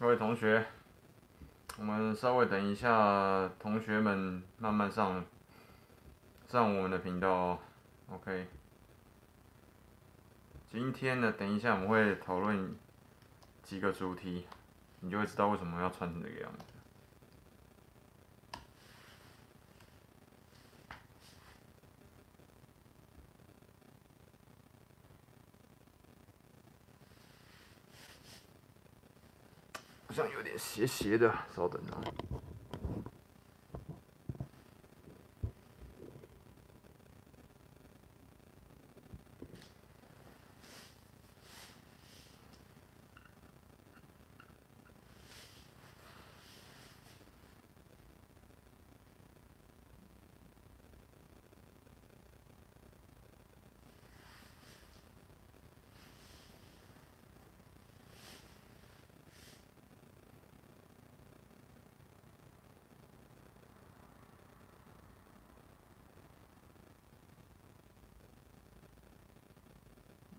各位同学，我们稍微等一下，同学们慢慢上上我们的频道哦。OK，今天呢，等一下我们会讨论几个主题，你就会知道为什么要穿成这个样子。斜斜的，稍等啊。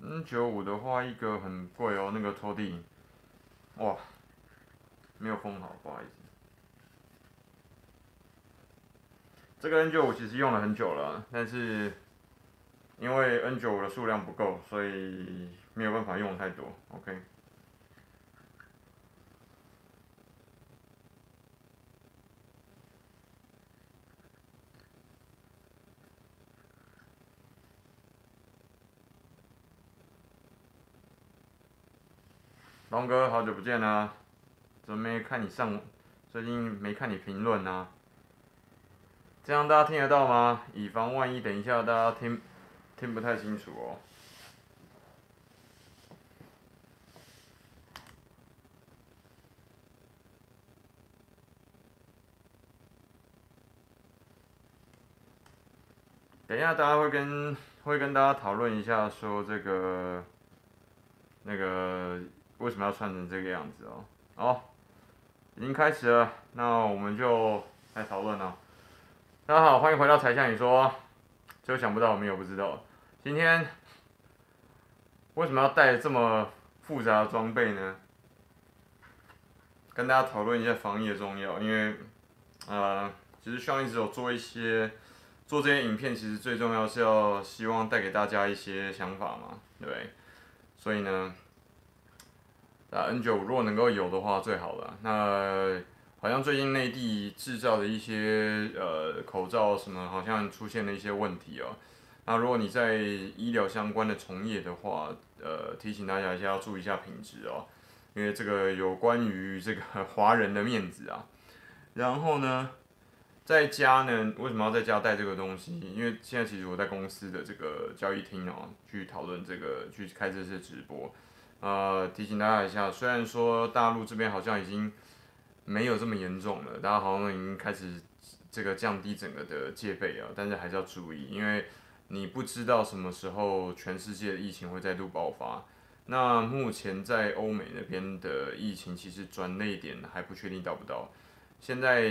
N 九五的话，一个很贵哦，那个拖地，哇，没有封好，不好意思。这个 N 九五其实用了很久了，但是因为 N 九五的数量不够，所以没有办法用太多。OK。龙哥，好久不见啦！怎么没看你上？最近没看你评论啊？这样大家听得到吗？以防万一，等一下大家听听不太清楚哦。等一下，大家会跟会跟大家讨论一下，说这个那个。为什么要穿成这个样子哦？好，已经开始了，那我们就来讨论了。大家好，欢迎回到柴 Sean 你说，就想不到我们也不知道，今天为什么要带这么复杂的装备呢？跟大家讨论一下防疫的重要，因为呃，其实 Sean 一直有做一些做这些影片，其实最重要是要希望带给大家一些想法嘛，对？所以呢。啊，N 九五如果能够有的话最好了。那好像最近内地制造的一些呃口罩什么，好像出现了一些问题哦。那如果你在医疗相关的从业的话，呃，提醒大家一下要注意一下品质哦，因为这个有关于这个华人的面子啊。然后呢，在家呢，为什么要在家带这个东西？因为现在其实我在公司的这个交易厅哦，去讨论这个，去开这些直播。呃，提醒大家一下，虽然说大陆这边好像已经没有这么严重了，大家好像已经开始这个降低整个的戒备啊，但是还是要注意，因为你不知道什么时候全世界的疫情会再度爆发。那目前在欧美那边的疫情其实转内点还不确定到不到。现在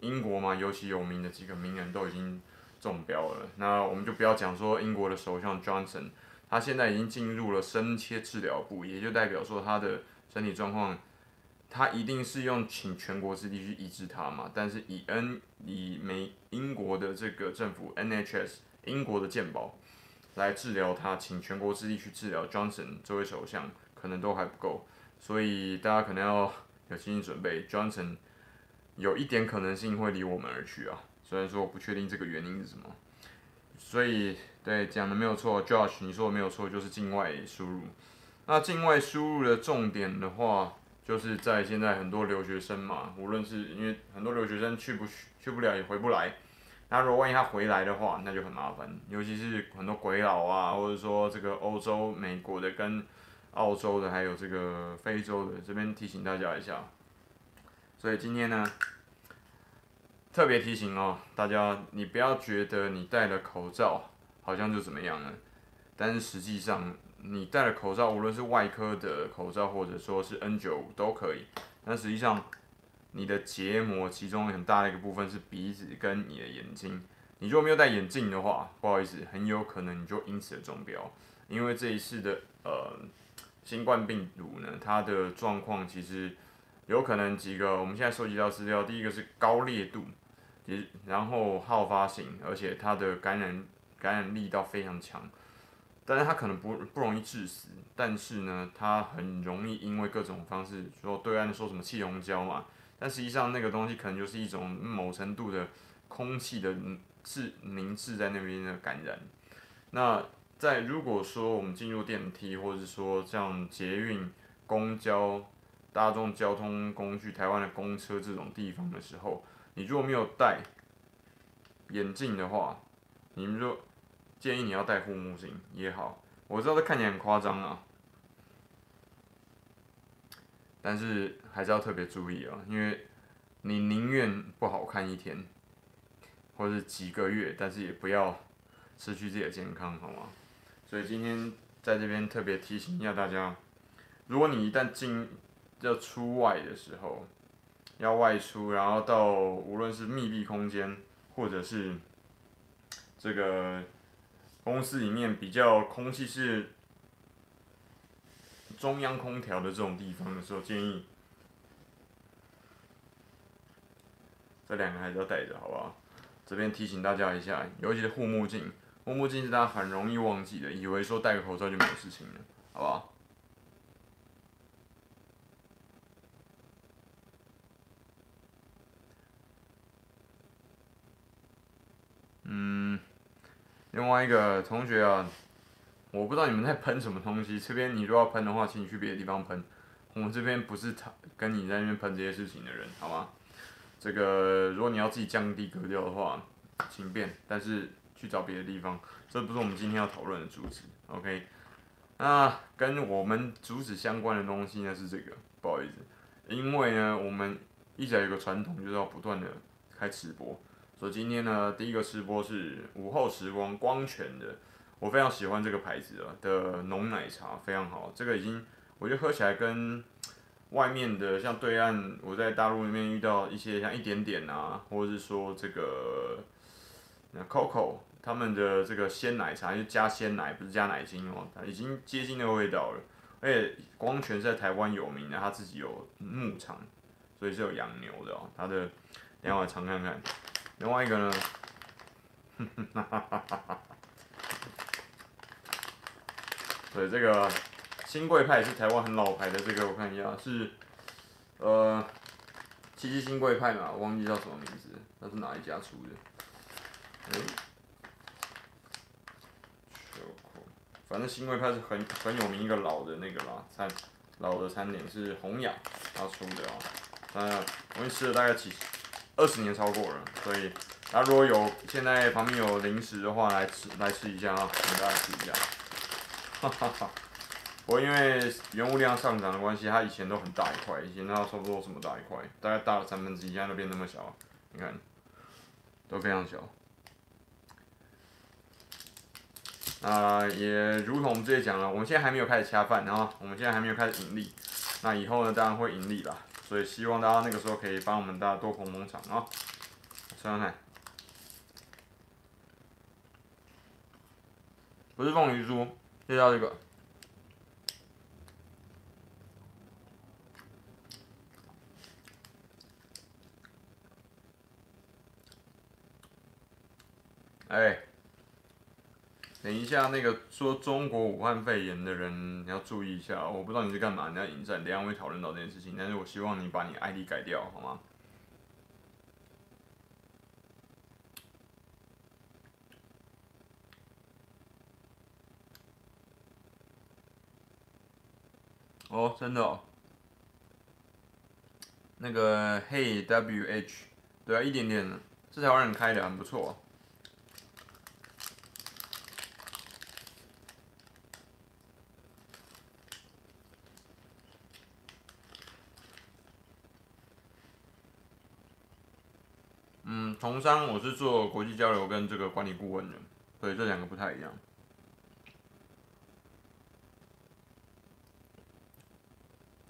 英国嘛，尤其有名的几个名人都已经中标了，那我们就不要讲说英国的首相 Johnson。他现在已经进入了深切治疗部，也就代表说他的身体状况，他一定是用请全国之力去医治他嘛。但是以 N 以美英国的这个政府 NHS 英国的健保来治疗他，请全国之力去治疗 Johnson 这位首相，可能都还不够，所以大家可能要有心理准备，Johnson 有一点可能性会离我们而去啊。虽然说我不确定这个原因是什么，所以。对，讲的没有错，Josh，你说的没有错，就是境外输入。那境外输入的重点的话，就是在现在很多留学生嘛，无论是因为很多留学生去不去，去不了也回不来。那如果万一他回来的话，那就很麻烦，尤其是很多鬼佬啊，或者说这个欧洲、美国的跟澳洲的，还有这个非洲的，这边提醒大家一下。所以今天呢，特别提醒哦，大家你不要觉得你戴了口罩。好像就怎么样了，但是实际上你戴了口罩，无论是外科的口罩或者说是 N95 都可以，但实际上你的结膜其中很大的一个部分是鼻子跟你的眼睛，你如果没有戴眼镜的话，不好意思，很有可能你就因此中标，因为这一次的呃新冠病毒呢，它的状况其实有可能几个我们现在收集到资料，第一个是高烈度，也然后好发性，而且它的感染感染力道非常强，但是它可能不不容易致死，但是呢，它很容易因为各种方式，说对岸说什么气溶胶嘛，但实际上那个东西可能就是一种某程度的空气的滞凝滞在那边的感染。那在如果说我们进入电梯，或者是说像捷运、公交。大众交通工具，台湾的公车这种地方的时候，你如果没有戴眼镜的话，你们就建议你要戴护目镜也好。我知道这看起来很夸张啊，但是还是要特别注意啊，因为你宁愿不好看一天，或是几个月，但是也不要失去自己的健康，好吗？所以今天在这边特别提醒一下大家，如果你一旦进要出外的时候，要外出，然后到无论是密闭空间，或者是这个公司里面比较空气是中央空调的这种地方的时候，建议这两个还是要戴着，好不好？这边提醒大家一下，尤其是护目镜，护目镜是大家很容易忘记的，以为说戴个口罩就没有事情了，好不好？嗯，另外一个同学啊，我不知道你们在喷什么东西。这边你如果要喷的话，请你去别的地方喷。我们这边不是他跟你在那边喷这些事情的人，好吗？这个如果你要自己降低格调的话，请便，但是去找别的地方。这不是我们今天要讨论的主旨，OK？那跟我们主旨相关的东西呢是这个，不好意思，因为呢我们一直有个传统，就是要不断的开直播。所以今天呢，第一个吃播是午后时光光泉的，我非常喜欢这个牌子啊的浓奶茶，非常好。这个已经我觉得喝起来跟外面的像对岸，我在大陆那边遇到一些像一点点啊，或者是说这个那 Coco 他们的这个鲜奶茶，就加鲜奶不是加奶精哦，它已经接近那个味道了。而且光泉是在台湾有名的，他自己有牧场，所以是有养牛的哦。他的等下我尝看看。另外一个呢，哈哈哈哈哈。对，这个新贵派是台湾很老牌的，这个我看一下是，呃，七七新贵派嘛，我忘记叫什么名字，那是哪一家出的？哎，反正新贵派是很很有名一个老的那个啦，餐老的餐点是红雅他出的啊，嗯，我已经吃了大概几。二十年超过了，所以，那如果有现在旁边有零食的话，来吃来吃一下啊，给大家吃一下。哈哈哈，不过因为原物料上涨的关系，它以前都很大一块，以前它差不多这么大一块，大概大了三分之一，现在都变那么小，你看，都非常小。啊、也如同我们之前讲了，我们现在还没有开始恰饭，然后我们现在还没有开始盈利，那以后呢，当然会盈利啦。所以希望大家那个时候可以帮我们大家多捧捧场啊！吃看看，不是凤梨酥，就叫这个。哎。等一下，那个说中国武汉肺炎的人，你要注意一下。我不知道你是干嘛，你要引战，等下会讨论到这件事情。但是我希望你把你 ID 改掉，好吗？哦，真的哦。那个 Hey WH，对啊，一点点，是台湾人开的，很不错。从商我是做国际交流跟这个管理顾问的，所以这两个不太一样。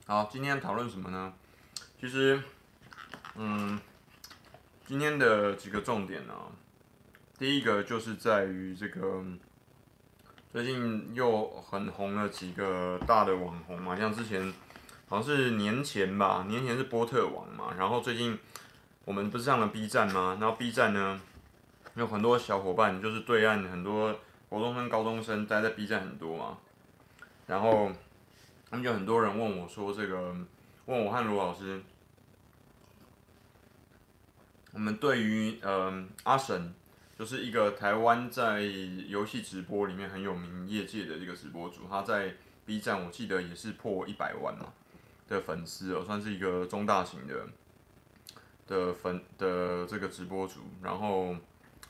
好，今天讨论什么呢？其实，嗯，今天的几个重点呢，第一个就是在于这个最近又很红了几个大的网红嘛，像之前好像是年前吧，年前是波特王嘛，然后最近我们不是上了 B 站吗？然后 B 站呢，有很多小伙伴，就是对岸很多国中生、高中生待在 B 站很多嘛，然后他们就很多人问我说，这个问我和罗老师，我们对于嗯、阿神，就是一个台湾在游戏直播里面很有名业界的一个直播主，他在 B 站我记得也是破一百万嘛。的粉丝哦，算是一个中大型的的粉的这个直播主，然后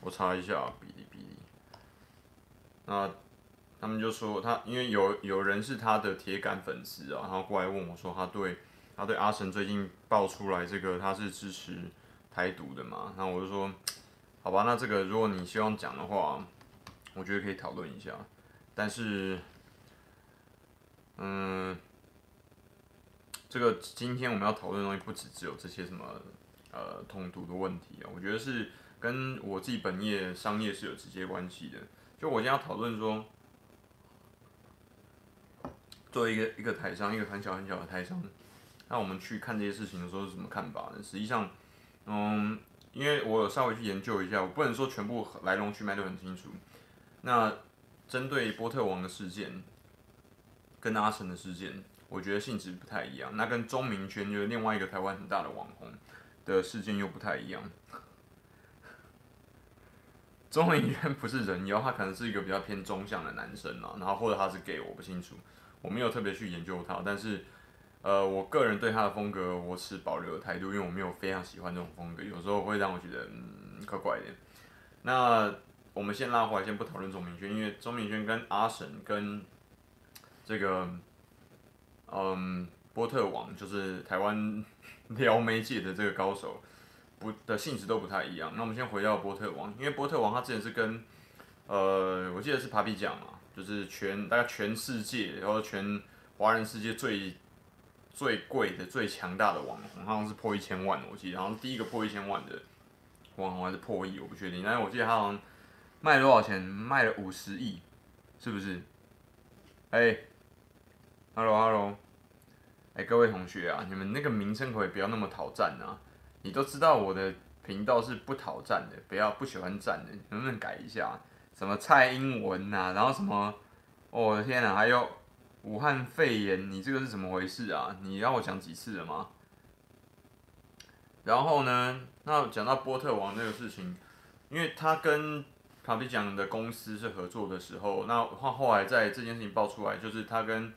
我查一下哔哩哔哩，那他们就说他因为有有人是他的铁杆粉丝啊，然后过来问我说他对他对阿神最近爆出来这个他是支持台独的嘛，那我就说好吧，那这个如果你希望讲的话，我觉得可以讨论一下，但是嗯。这个今天我们要讨论的东西不只只有这些什么呃统独的问题啊，我觉得是跟我自己本业商业是有直接关系的。就我今天要讨论说，作为一个一个台商，一个很小很小的台商，那我们去看这些事情的时候是什么看法呢？实际上，嗯，因为我有稍微去研究一下，我不能说全部来龙去脉都很清楚。那针对波特王的事件，跟阿神的事件。我觉得性质不太一样，那跟钟明轩就是另外一个台湾很大的网红的事件又不太一样。钟明轩不是人妖，他可能是一个比较偏中向的男生嘛，然后或者他是 gay，我不清楚，我没有特别去研究他，但是呃，我个人对他的风格我持保留的态度，因为我没有非常喜欢这种风格，有时候会让我觉得嗯怪怪的。那我们先拉回来，先不讨论钟明轩，因为钟明轩跟阿神跟这个。嗯，波特王就是台湾撩妹界的这个高手，不的性质都不太一样。那我们先回到波特王，因为波特王他之前是跟，呃，我记得是 Papi 酱嘛，就是全大概全世界，然后全华人世界最最贵的、最强大的网红，好像是破一千万，我记得好像第一个破一千万的网红还是破亿，我不确定。但是我记得他好像卖了多少钱？卖了五十亿，是不是？哎、Hello，Hello，哎，各位同学啊，你们那个名称可以不要那么讨赞啊？你都知道我的频道是不讨赞的，不要不喜欢赞的，能不能改一下？什么蔡英文呐、然后什么，我的天呐，还有武汉肺炎，你这个是怎么回事啊？你让我讲几次了吗？然后呢，那讲到波特王这个事情，因为他跟卡比讲的公司是合作的时候，那后后来在这件事情爆出来，就是他跟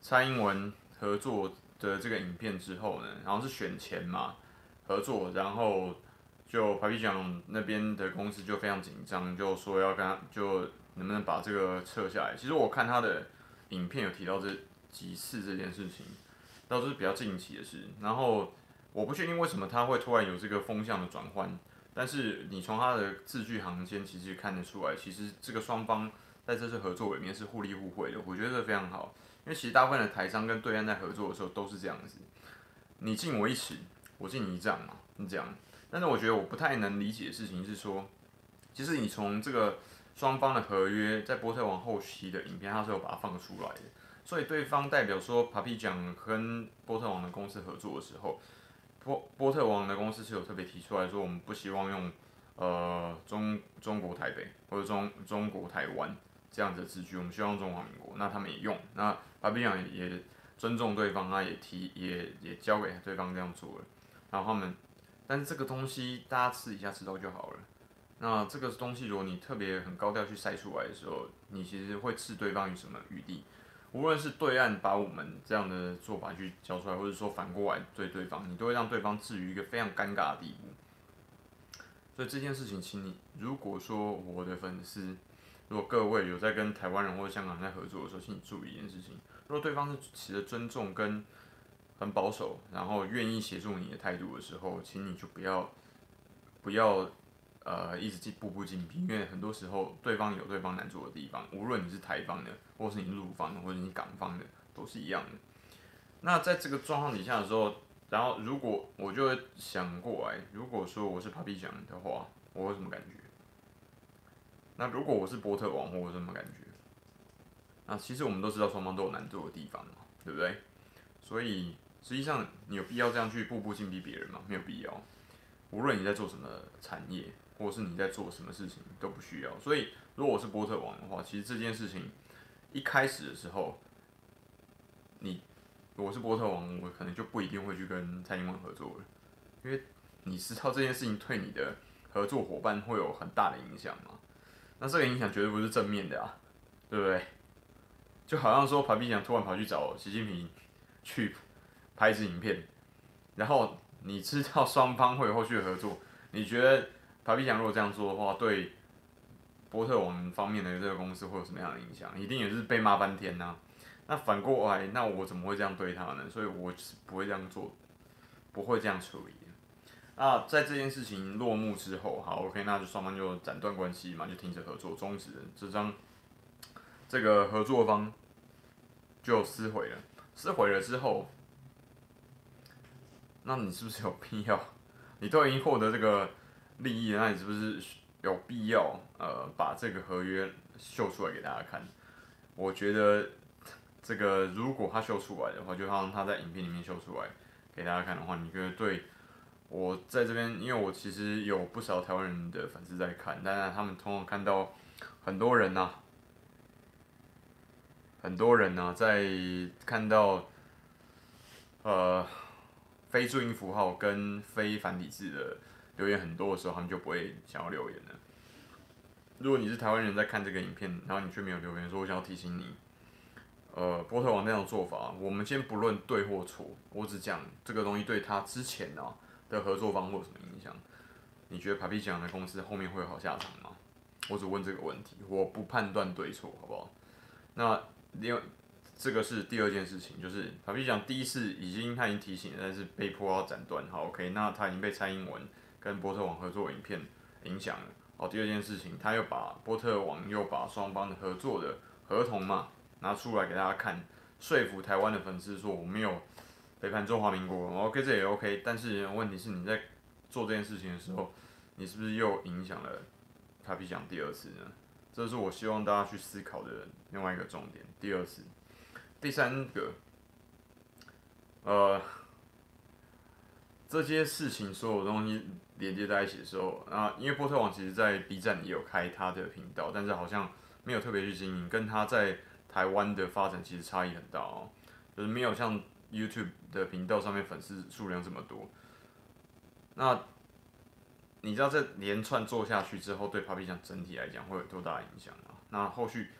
蔡英文合作的这个影片之后呢，然后是选前嘛合作，然后就 Papi 酱那边的公司就非常紧张，就说要跟他就能不能把这个撤下来。其实我看他的影片有提到这几次这件事情，都是比较近期的事。然后我不确定为什么他会突然有这个风向的转换，但是你从他的字句行间其实看得出来，其实这个双方在这次合作里面是互利互惠的，我觉得这非常好。因为其实大部分的台商跟对岸在合作的时候都是这样子，你敬我一尺，我敬你一丈嘛，你这样。但是我觉得我不太能理解的事情是说，其实你从这个双方的合约在波特王后期的影片，他是有把它放出来的。所以对方代表说，Papi 讲跟波特王的公司合作的时候，波波特王的公司是有特别提出来说，我们不希望用呃中中国台北或者中中国台湾。这样子的字句，我们希望中华民国，那他们也用，那 Papi 酱也尊重对方，他也提，也也交给对方这样做了，然后他们，但是这个东西大家私底下知道就好了。那这个东西如果你特别很高调去晒出来的时候，你其实会置对方于什么余地？无论是对岸把我们这样的做法去交出来，或者说反过来对对方，你都会让对方置于一个非常尴尬的地步。所以这件事情，请你如果说我的粉丝。如果各位有在跟台湾人或者香港人在合作的时候，请你注意一件事情：如果对方是持着尊重跟很保守，然后愿意协助你的态度的时候，请你就不要不要呃一直进步步进逼，因为很多时候对方有对方难做的地方，无论你是台方的，或是你陆方的，或者你港方的，都是一样的。那在这个状况底下的时候，然后如果我就想过来，如果说我是 Papi 酱的话，我有什么感觉？那如果我是波特王，会有什么感觉？那其实我们都知道双方都有难做的地方嘛，对不对？所以实际上你有必要这样去步步紧逼别人吗？没有必要。无论你在做什么产业，或者是你在做什么事情，都不需要。所以如果我是波特王的话，其实这件事情一开始的时候，你我是波特王，我可能就不一定会去跟蔡英文合作了，因为你知道这件事情对你的合作伙伴会有很大的影响嘛。那这个影响绝对不是正面的啊，对不对？就好像说，帕比酱突然跑去找习近平去拍一支影片，然后你知道双方会有后续的合作，你觉得帕比酱如果这样做的话，对波特网方面的这个公司会有什么样的影响？一定也是被骂翻天呐、那反过来，那我怎么会这样对他呢？所以我是不会这样做，不会这样处理。那，在这件事情落幕之后，好，OK，那就双方就斩断关系嘛，就停止合作，终止这张这个合作方就撕毁了。撕毁了之后，那你是不是有必要？你都已经获得这个利益了，那你是不是有必要呃把这个合约秀出来给大家看？我觉得这个如果他秀出来的话，就像他在影片里面秀出来给大家看的话，你觉得对？我在这边，因为我其实有不少台湾人的粉丝在看，但是他们通常看到很多人呐、很多人呢、在看到呃非注音符号跟非繁体字的留言很多的时候，他们就不会想要留言了。如果你是台湾人在看这个影片，然后你却没有留言说，我想要提醒你，呃，波特王那种做法，我们先不论对或错，我只讲这个东西对他之前呢、的合作方会有什么影响？你觉得 Papi 酱的公司后面会有好下场吗？我只问这个问题，我不判断对错，好不好？那另外这个是第二件事情，就是 Papi 酱第一次已经他已经提醒，但是被迫要斩断。好，OK，那他已经被蔡英文跟波特网合作影片影响了。好，第二件事情，他又把波特网又把双方的合作的合同嘛拿出来给大家看，说服台湾的粉丝说我没有。背叛中华民国，OK，这也 OK，但是问题是你在做这件事情的时候，你是不是又影响了 Papi 酱第二次呢？这是我希望大家去思考的另外一个重点。第二次，第三个，呃，这些事情所有东西连接在一起的时候，啊，因为波特王其实在 B 站也有开他的频道，但是好像没有特别去经营，跟他在台湾的发展其实差异很大哦，就是没有像。YouTube 的频道上面粉丝数量这么多，那你知道这连串做下去之后，对 Papi 酱整体来讲会有多大影响啊？那后续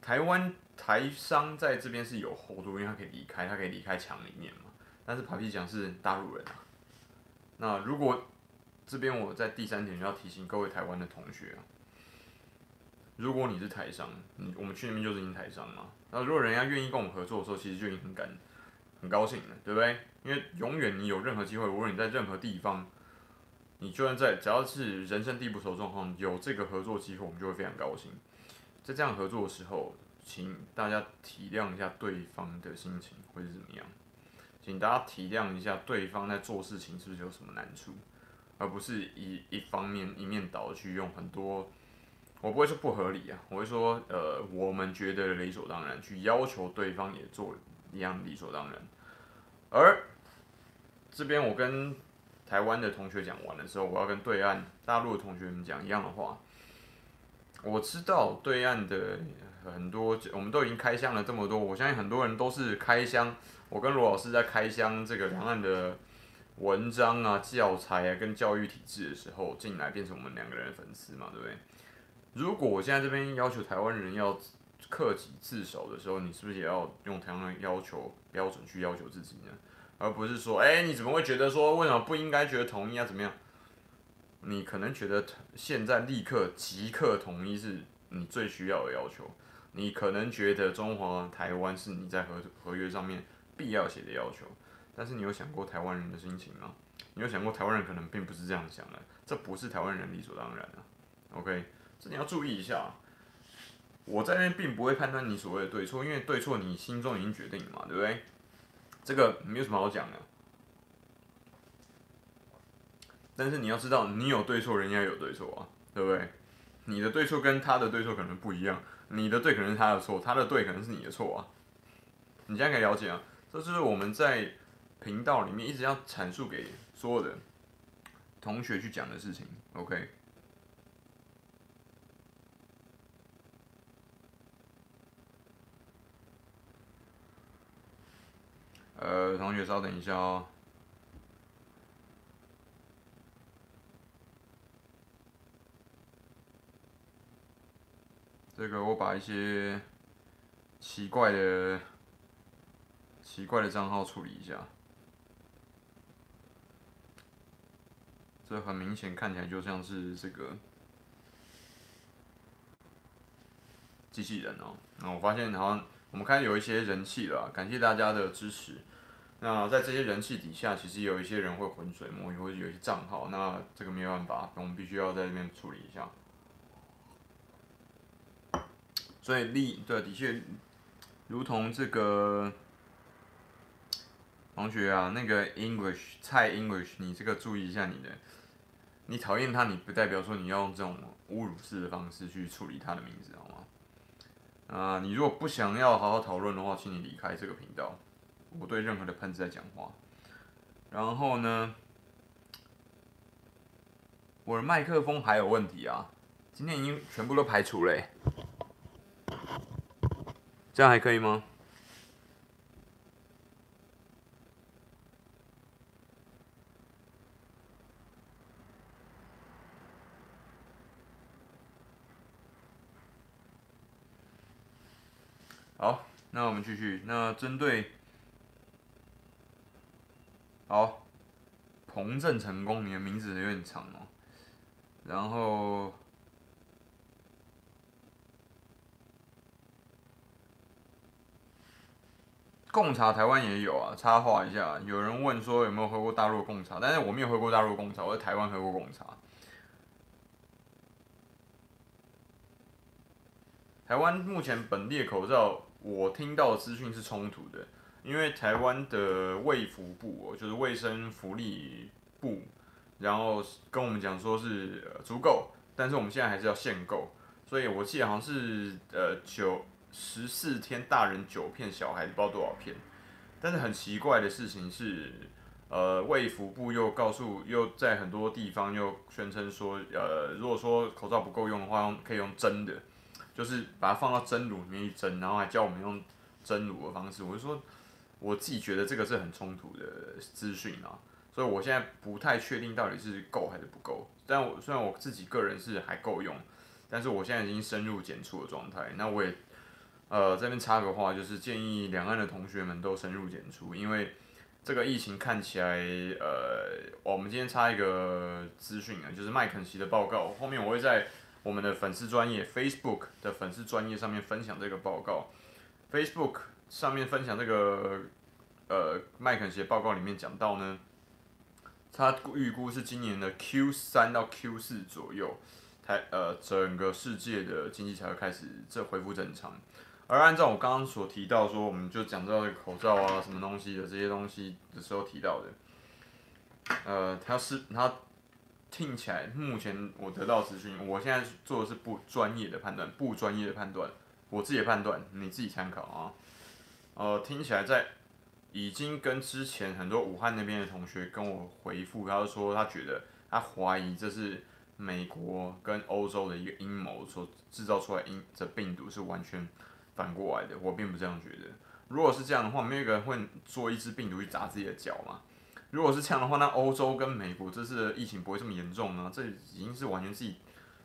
台湾台商在这边是有厚度，因为他可以离开，他可以离开墙里面嘛。但是 Papi 酱是大陆人啊。那如果这边我在第三点就要提醒各位台湾的同学啊，如果你是台商，你我们去那边就是因台商嘛。那如果人家愿意跟我们合作的时候，其实就已经很感。很高兴了，对不对？因为永远你有任何机会，无论你在任何地方，你就算在只要是人生地不熟状况，有这个合作机会，我们就会非常高兴。在这样合作的时候，请大家体谅一下对方的心情会是怎么样，请大家体谅一下对方在做事情是不是有什么难处，而不是一一方面一面倒去用很多，我不会说不合理啊，我会说呃，我们觉得理所当然去要求对方也做一样理所当然。而这边我跟台湾的同学讲完的时候，我要跟对岸大陆的同学们讲一样的话。我知道对岸的很多，我们都已经开箱了这么多，我相信很多人都是开箱。我跟罗老师在开箱这个两岸的文章啊、教材啊跟教育体制的时候进来，变成我们两个人的粉丝嘛，对不对？如果我现在这边要求台湾人要克己自守的时候，你是不是也要用同样的要求标准去要求自己呢？而不是说，哎，你怎么会觉得说，为什么不应该觉得统一啊？怎么样？你可能觉得现在立刻即刻统一是你最需要的要求，你可能觉得中华台湾是你在合合约上面必要写的要求，但是你有想过台湾人的心情吗？你有想过台湾人可能并不是这样想的，这不是台湾人理所当然的。OK，这你要注意一下。我在那边并不会判断你所谓的对错，因为对错你心中已经决定了嘛，对不对？这个没有什么好讲的。但是你要知道，你有对错，人家有对错啊，对不对？你的对错跟他的对错可能不一样，你的对可能是他的错，他的对可能是你的错啊。你现在可以了解啊，这就是我们在频道里面一直要阐述给所有的同学去讲的事情。OK。呃，同学稍等一下哦。这个我把一些奇怪的、奇怪的账号处理一下。这很明显看起来就像是这个机器人哦。那我发现好像我们开始有一些人气了，感谢大家的支持。那在这些人气底下，其实有一些人会浑水摸鱼，或者有一些账号，那这个没有办法，我们必须要在这边处理一下。所以利对，的确，如同这个同学啊，那个 English 蔡 English，你这个注意一下你的，你讨厌他，你不代表说你要用这种侮辱式的方式去处理他的名字，好吗？啊，你如果不想要好好讨论的话，请你离开这个频道。我对任何的喷子在讲话。然后呢，我的麦克风还有问题啊，今天已经全部都排除了欸。这样还可以吗？好，那我们继续。那针对，好，彭正成功，你的名字有点长哦。然后。贡茶台湾也有啊，插话一下，有人问说有没有喝过大陆贡茶，但是我没有喝过大陆贡茶，我在台湾喝过贡茶。台湾目前本地的口罩，我听到的资讯是冲突的，因为台湾的卫福部哦，就是卫生福利部，然后跟我们讲说是足够，但是我们现在还是要限购，所以我记得好像是呃九。十四天，大人九片，小孩子不知道多少片。但是很奇怪的事情是，呃，卫福部又告诉，又在很多地方又宣称说，呃，如果说口罩不够用的话，可以用蒸的，就是把它放到蒸炉里面去蒸，然后还教我们用蒸炉的方式。我就说，我自己觉得这个是很冲突的资讯啊，所以我现在不太确定到底是够还是不够。但我虽然我自己个人是还够用，但是我现在已经深入检出的状态，那我也。呃，这边插个话，就是建议两岸的同学们都深入检出，因为这个疫情看起来，呃，我们今天插一个资讯啊，就是麦肯锡的报告，后面我会在我们的粉丝专业 Facebook 的粉丝专业上面分享这个报告，Facebook 上面分享这个呃麦肯锡报告里面讲到呢，他预估是今年的 Q 三到 Q 四左右，台呃整个世界的经济才会开始这恢复正常。而按照我刚刚所提到说，我们就讲到口罩啊，什么东西的这些东西的时候提到的，呃，他是他听起来，目前我得到资讯，我现在做的是不专业的判断，不专业的判断，我自己的判断，你自己参考啊。呃，听起来在已经跟之前很多武汉那边的同学跟我回复，他就说他觉得他怀疑这是美国跟欧洲的一个阴谋所制造出来阴这病毒是完全。反过来的，我并不这样觉得。如果是这样的话，没有一个人会做一只病毒去砸自己的脚嘛？如果是这样的话，那欧洲跟美国这次的疫情不会这么严重呢？这已经是完全自己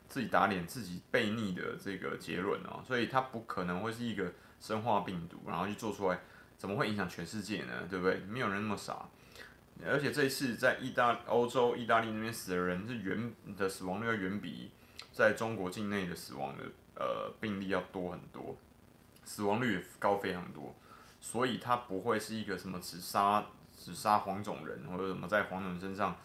自己打脸、自己背逆的这个结论哦。所以它不可能会是一个生化病毒，然后去做出来，怎么会影响全世界呢？对不对？没有人那么傻。而且这一次在意大欧洲、意大利那边死的人是远的死亡率要远比在中国境内的死亡的呃病例要多很多。死亡率也高非常多，所以它不会是一个什么只杀只杀黄种人或者什么在黄种人身上，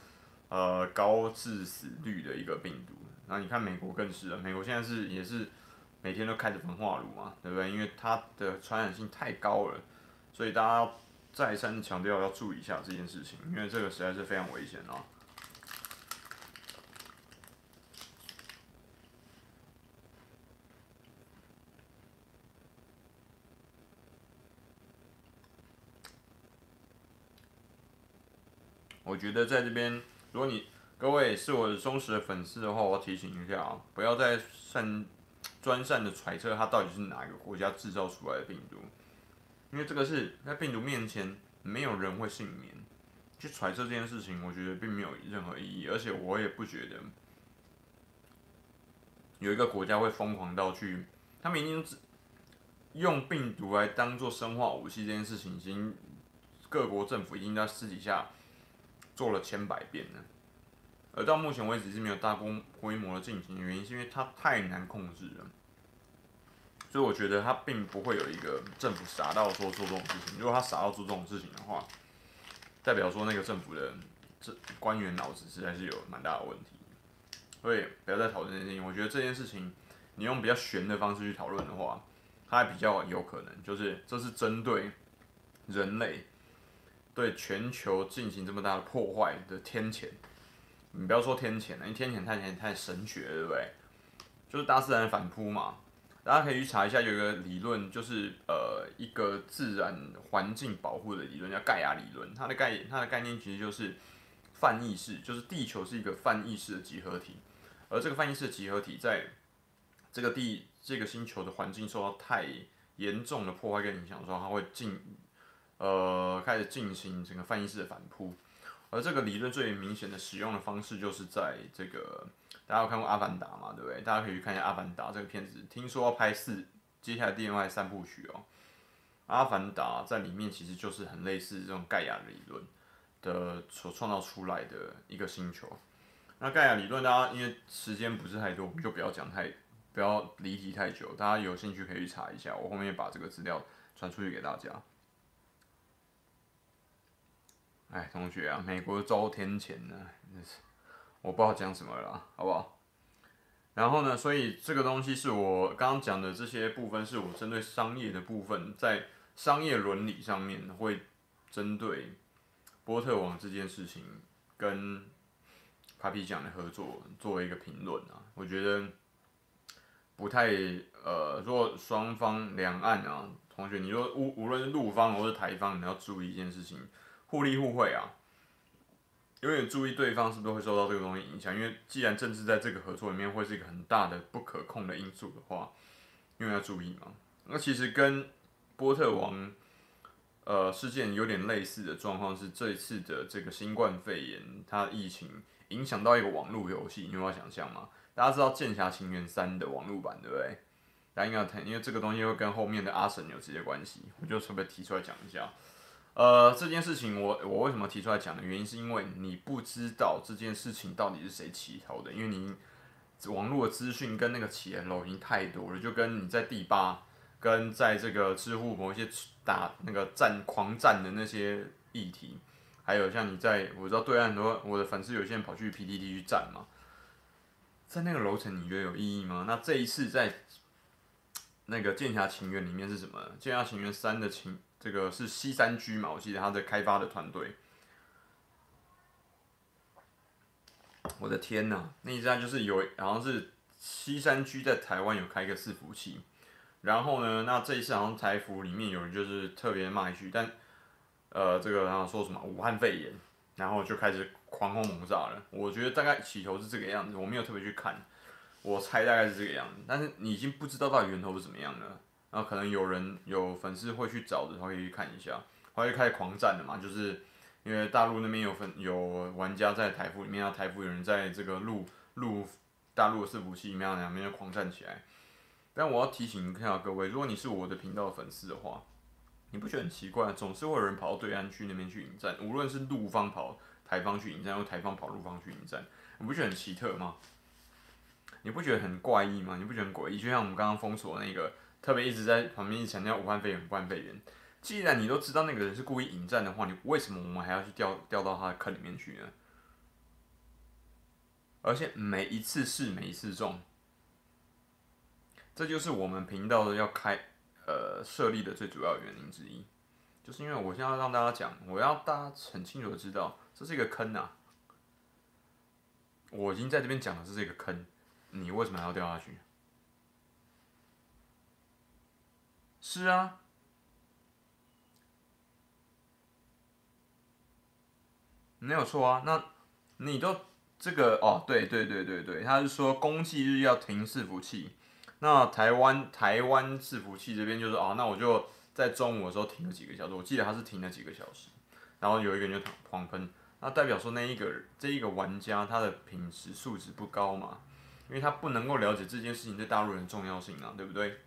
呃高致死率的一个病毒。然后你看美国更是了，美国现在是也是每天都开着焚化炉嘛，对不对？因为它的传染性太高了，所以大家再三强调要注意一下这件事情，因为这个实在是非常危险啊。我觉得在这边，如果你各位是我的忠实的粉丝的话，我提醒一下啊，不要再专善的揣测它到底是哪一个国家制造出来的病毒，因为这个是在病毒面前没有人会幸免。去揣测这件事情，我觉得并没有任何意义，而且我也不觉得有一个国家会疯狂到去，他们已经用病毒来当做生化武器这件事情，已经各国政府已经在私底下做了千百遍了，而到目前为止是没有大规规模的进行的原因，是因为它太难控制了，所以我觉得它并不会有一个政府傻到说做这种事情，如果他傻到做这种事情的话。代表说那个政府的这官员脑子实在是有蛮大的问题，所以不要再讨论这件事情。我觉得这件事情你用比较悬的方式去讨论的话，它还比较有可能，就是这是针对人类对全球进行这么大的破坏的天谴。你不要说天谴了，因为天谴太太神学了，对不对？就是大自然反扑嘛。大家可以去查一下，有一个理论，就是呃一个自然环境保护的理论，叫盖亚理论。它的概它的概念其实就是泛意识，就是地球是一个泛意识的集合体，而这个泛意识的集合体在这个地这个星球的环境受到太严重的破坏跟影响的时候，它会进呃开始进行整个泛意识的反扑。而这个理论最明显的使用的方式，就是在这个。大家有看过《阿凡达》吗？对不对？大家可以去看一下《阿凡达》这个片子，听说要拍四，接下来另外三部曲哦。《阿凡达》在里面其实就是很类似这种盖亚理论的所创造出来的一个星球。那盖亚理论，大家因为时间不是太多，我们就不要讲太，不要离题太久。大家有兴趣可以去查一下，我后面把这个资料传出去给大家。哎，同学啊，美国遭天谴呢，真是。我不知道讲什么了，好不好？然后呢，所以这个东西是我刚刚讲的这些部分，是我针对商业的部分，在商业伦理上面会针对波特王这件事情跟 Papi 酱的合作作为一个评论啊。我觉得不太呃，如果双方两岸啊，同学，你说无无论是陆方或是台方，你要注意一件事情，互利互惠啊。永远注意对方是不是会受到这个东西影响，因为既然政治在这个合作里面会是一个很大的不可控的因素的话，因为要注意嘛。那其实跟波特王呃事件有点类似的状况是，这一次的这个新冠肺炎它疫情影响到一个网络游戏，你有没有想象吗？大家知道《剑侠情缘三》的网络版对不对？大家应该要听，因为这个东西会跟后面的阿神有直接关系，我就特别提出来讲一下。呃，这件事情我我为什么提出来讲的原因，是因为你不知道这件事情到底是谁起头的，因为你网络资讯跟那个起源楼已经太多了，就跟你在第八跟在这个知乎某些打那个战狂战的那些议题，还有像你在我知道对岸很多我的粉丝有些人跑去 PDD 去战嘛，在那个楼层你觉得有意义吗？那这一次在那个剑侠情缘里面是什么？剑侠情缘三的情。这个是西山居嘛？我记得他的开发的团队。我的天呐，那一家就是有，好像是西山居在台湾有开个伺服器，然后呢，那这一次好像台服里面有人就是特别骂一句，但呃，这个然后说什么武汉肺炎，然后就开始狂轰猛炸了。我觉得大概起头是这个样子，我没有特别去看，我猜大概是这个样子，但是你已经不知道到底源头是怎么样了。然后可能有人有粉丝会去找的，他可以去看一下，他就开始狂战了嘛，就是因为大陆那边有粉有玩家在台服里面，啊台服有人在这个陆陆大陆的伺服器里面，两边就狂战起来。但我要提醒一下各位，如果你是我的频道粉丝的话，你不觉得很奇怪？总是会有人跑到对岸去那边去引战，无论是陆方跑台方去引战，或台方跑陆方去引战，你不觉得很奇特吗？你不觉得很怪异吗？你不觉得很诡异？就像我们刚刚封锁那个。特别一直在旁边强调武汉肺炎，武汉肺炎。既然你都知道那个人是故意引战的话，你为什么我们还要去掉掉到他的坑里面去呢？而且每一次试每一次中，这就是我们频道的要开呃设立的最主要原因之一，就是因为我现在要让大家讲，我要大家很清楚的知道这是一个坑啊！我已经在这边讲了，这是一个坑，你为什么还要掉下去？是啊，没有错啊。那你都这个哦，对对对对对，他是说公祭日要停伺服器。那台湾台湾伺服器这边就是哦，那我就在中午的时候停了几个小时，我记得他是停了几个小时，然后有一个人就狂喷，那代表说那一个这一个玩家他的品质素质不高嘛，因为他不能够了解这件事情对大陆人的重要性啊，对不对？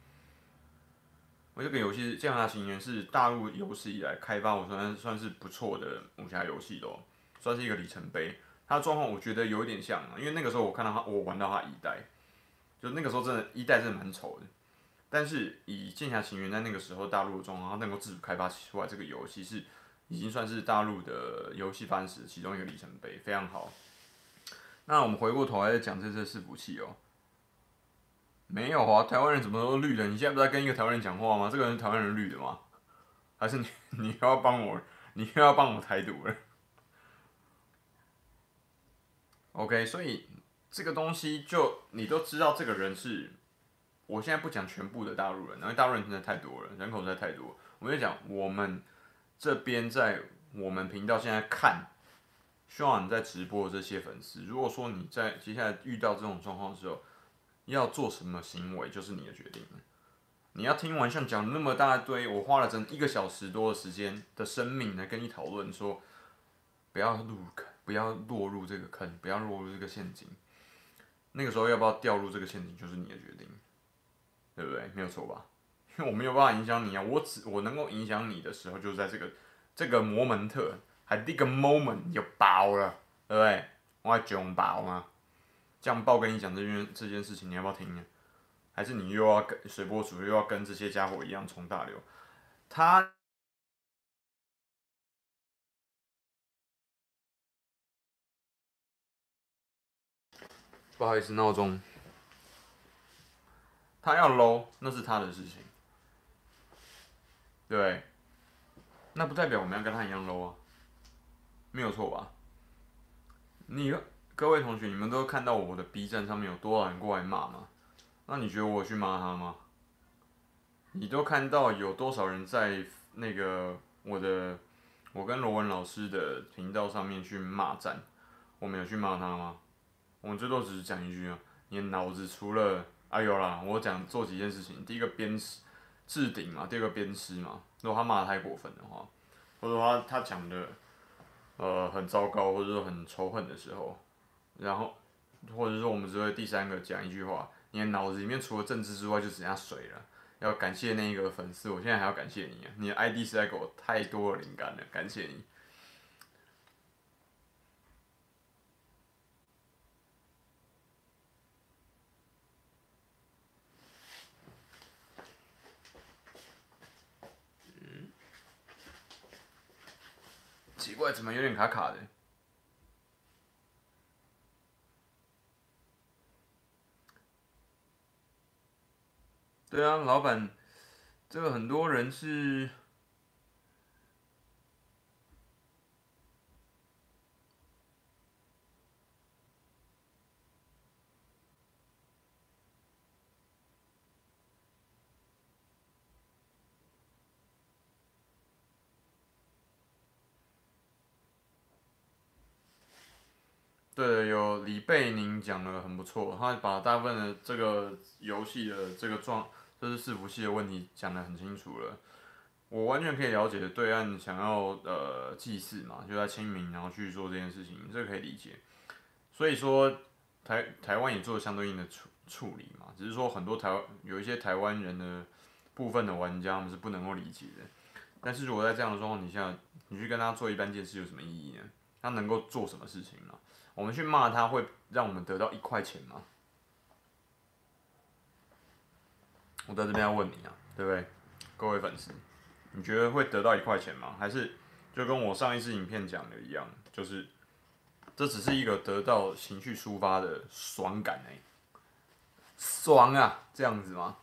我这个游戏《剑侠情缘》是大陆有史以来开发我算算是不错的武侠游戏咯，算是一个里程碑。它状况我觉得有点像，因为那个时候我看到他，我玩到他一代。就那个时候真的，一代真的蛮丑的，但是以《剑侠情缘》在那个时候大陆的状况，它能够自主开发出来这个游戏是已经算是大陆的游戏发展史其中一个里程碑，非常好。那我们回过头来再讲这次伺服器哦，没有啊，台湾人怎么都绿的？你现在不是在跟一个台湾人讲话吗？这个人台湾人绿的吗？还是你 你又要帮我，你又要帮我台独了？OK，所以。这个东西就你都知道，这个人是，我现在不讲全部的大陆人，因为大陆人真的太多了，人口实在太多。我就讲我们这边在我们频道现在看希望你在直播的这些粉丝，如果说你在接下来遇到这种状况的时候，要做什么行为，就是你的决定。你要听完像讲那么大堆，我花了整一个小时多的时间的生命来跟你讨论说，不要入坑，不要落入这个坑，不要落入这个陷阱。那个时候要不要掉入这个陷阱，就是你的决定，对不对？没有错吧？因为我没有办法影响你啊，我只我能够影响你的时候，就是在这个这个摩门特还这个 moment 就爆了，对不对？我还囧爆吗？酱爆跟你讲这件这件事情，你要不要听？还是你又要跟随波逐流，又要跟这些家伙一样冲大流？他。不好意思，闹钟。他要 low，那是他的事情。对。那不代表我们要跟他一样 low 啊。没有错吧？你各位同学，你们都看到我的 B 站上面有多少人过来骂吗？那你觉得我去骂他吗？你都看到有多少人在那个我的我跟罗文老师的频道上面去骂战？我没有去骂他吗？我们最多只是讲一句啊，你的脑子除了哎呦啦，我讲做几件事情，第一个鞭尸置顶嘛，第二个鞭尸嘛。如果他骂的太过分的话，或者他他讲的呃很糟糕，或者说很仇恨的时候，然后或者说我们只会第三个讲一句话，你的脑子里面除了政治之外就只剩下水了。要感谢那个粉丝，我现在还要感谢你啊，你的 ID 实在给我太多的灵感了，感谢你。奇怪，怎么有点卡卡的？对啊，老板，这个很多人是。对，有李贝宁讲的很不错，他把大部分的这个游戏的这个状，这是伺服器的问题讲得很清楚了。我完全可以了解对岸想要呃祭祀嘛，就在清明然后去做这件事情，这个可以理解。所以说台台湾也做了相对应的处处理嘛，只是说很多台湾有一些台湾人的部分的玩家，我们是不能够理解的。但是如果在这样的状况底下，你去跟他做一般件事有什么意义呢？他能够做什么事情呢？我们去骂他，会让我们得到一块钱吗？我在这边要问你啊，对不对？各位粉丝，你觉得会得到一块钱吗？还是就跟我上一次影片讲的一样，就是这只是一个得到情绪抒发的爽感哎，爽啊，这样子吗？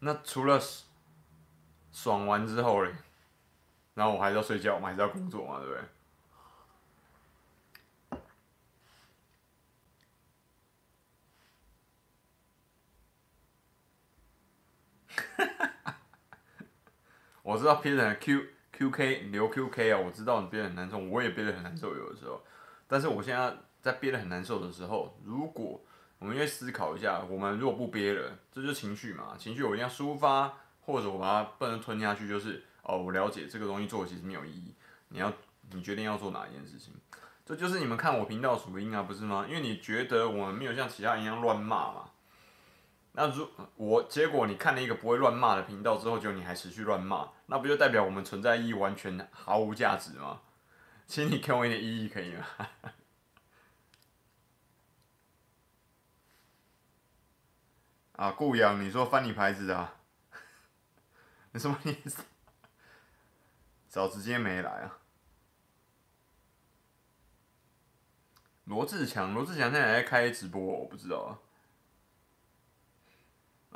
那除了爽完之后嘞，然后我还是要睡觉，我们还是要工作嘛，对不对？我知道 Peter Q QK 留 QK 啊，我知道你憋得很难受，我也憋得很难受有的时候。但是我现在在憋得很难受的时候，如果我们应该思考一下，我们如果不憋了，这就是情绪嘛，情绪我一定要抒发，或者我把它不能吞下去，就是哦，我了解这个东西做其实没有意义。你要你决定要做哪一件事情，这就是你们看我频道属性啊，不是吗？因为你觉得我们没有像其他人一样乱骂嘛。那如我结果你看了一个不会乱骂的频道之后，就你还持续乱骂，那不就代表我们存在意义完全毫无价值吗？请你给我一点意义可以吗？啊，顾阳，你说翻你牌子啊？你什么意思？早直接没来啊？罗志强，罗志强现在在开直播，我不知道啊。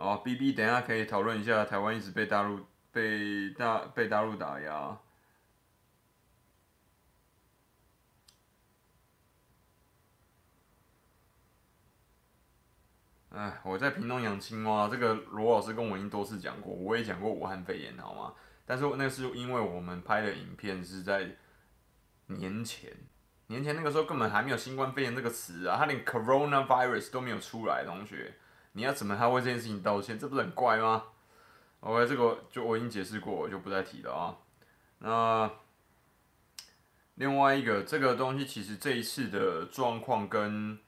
哦，B B，等一下可以讨论一下台湾一直被大陆被大被大陆打压。哎，我在屏东养青蛙，这个罗老师跟我已经多次讲过，我也讲过武汉肺炎，好吗？但是那是因为我们拍的影片是在年前，年前那个时候根本还没有新冠肺炎这个词啊，他连 coronavirus 都没有出来，同学。你要怎么还为这件事情道歉？这不是很怪吗？OK，这个就我已经解释过，我就不再提了啊。那另外一个这个东西，其实这一次的状况跟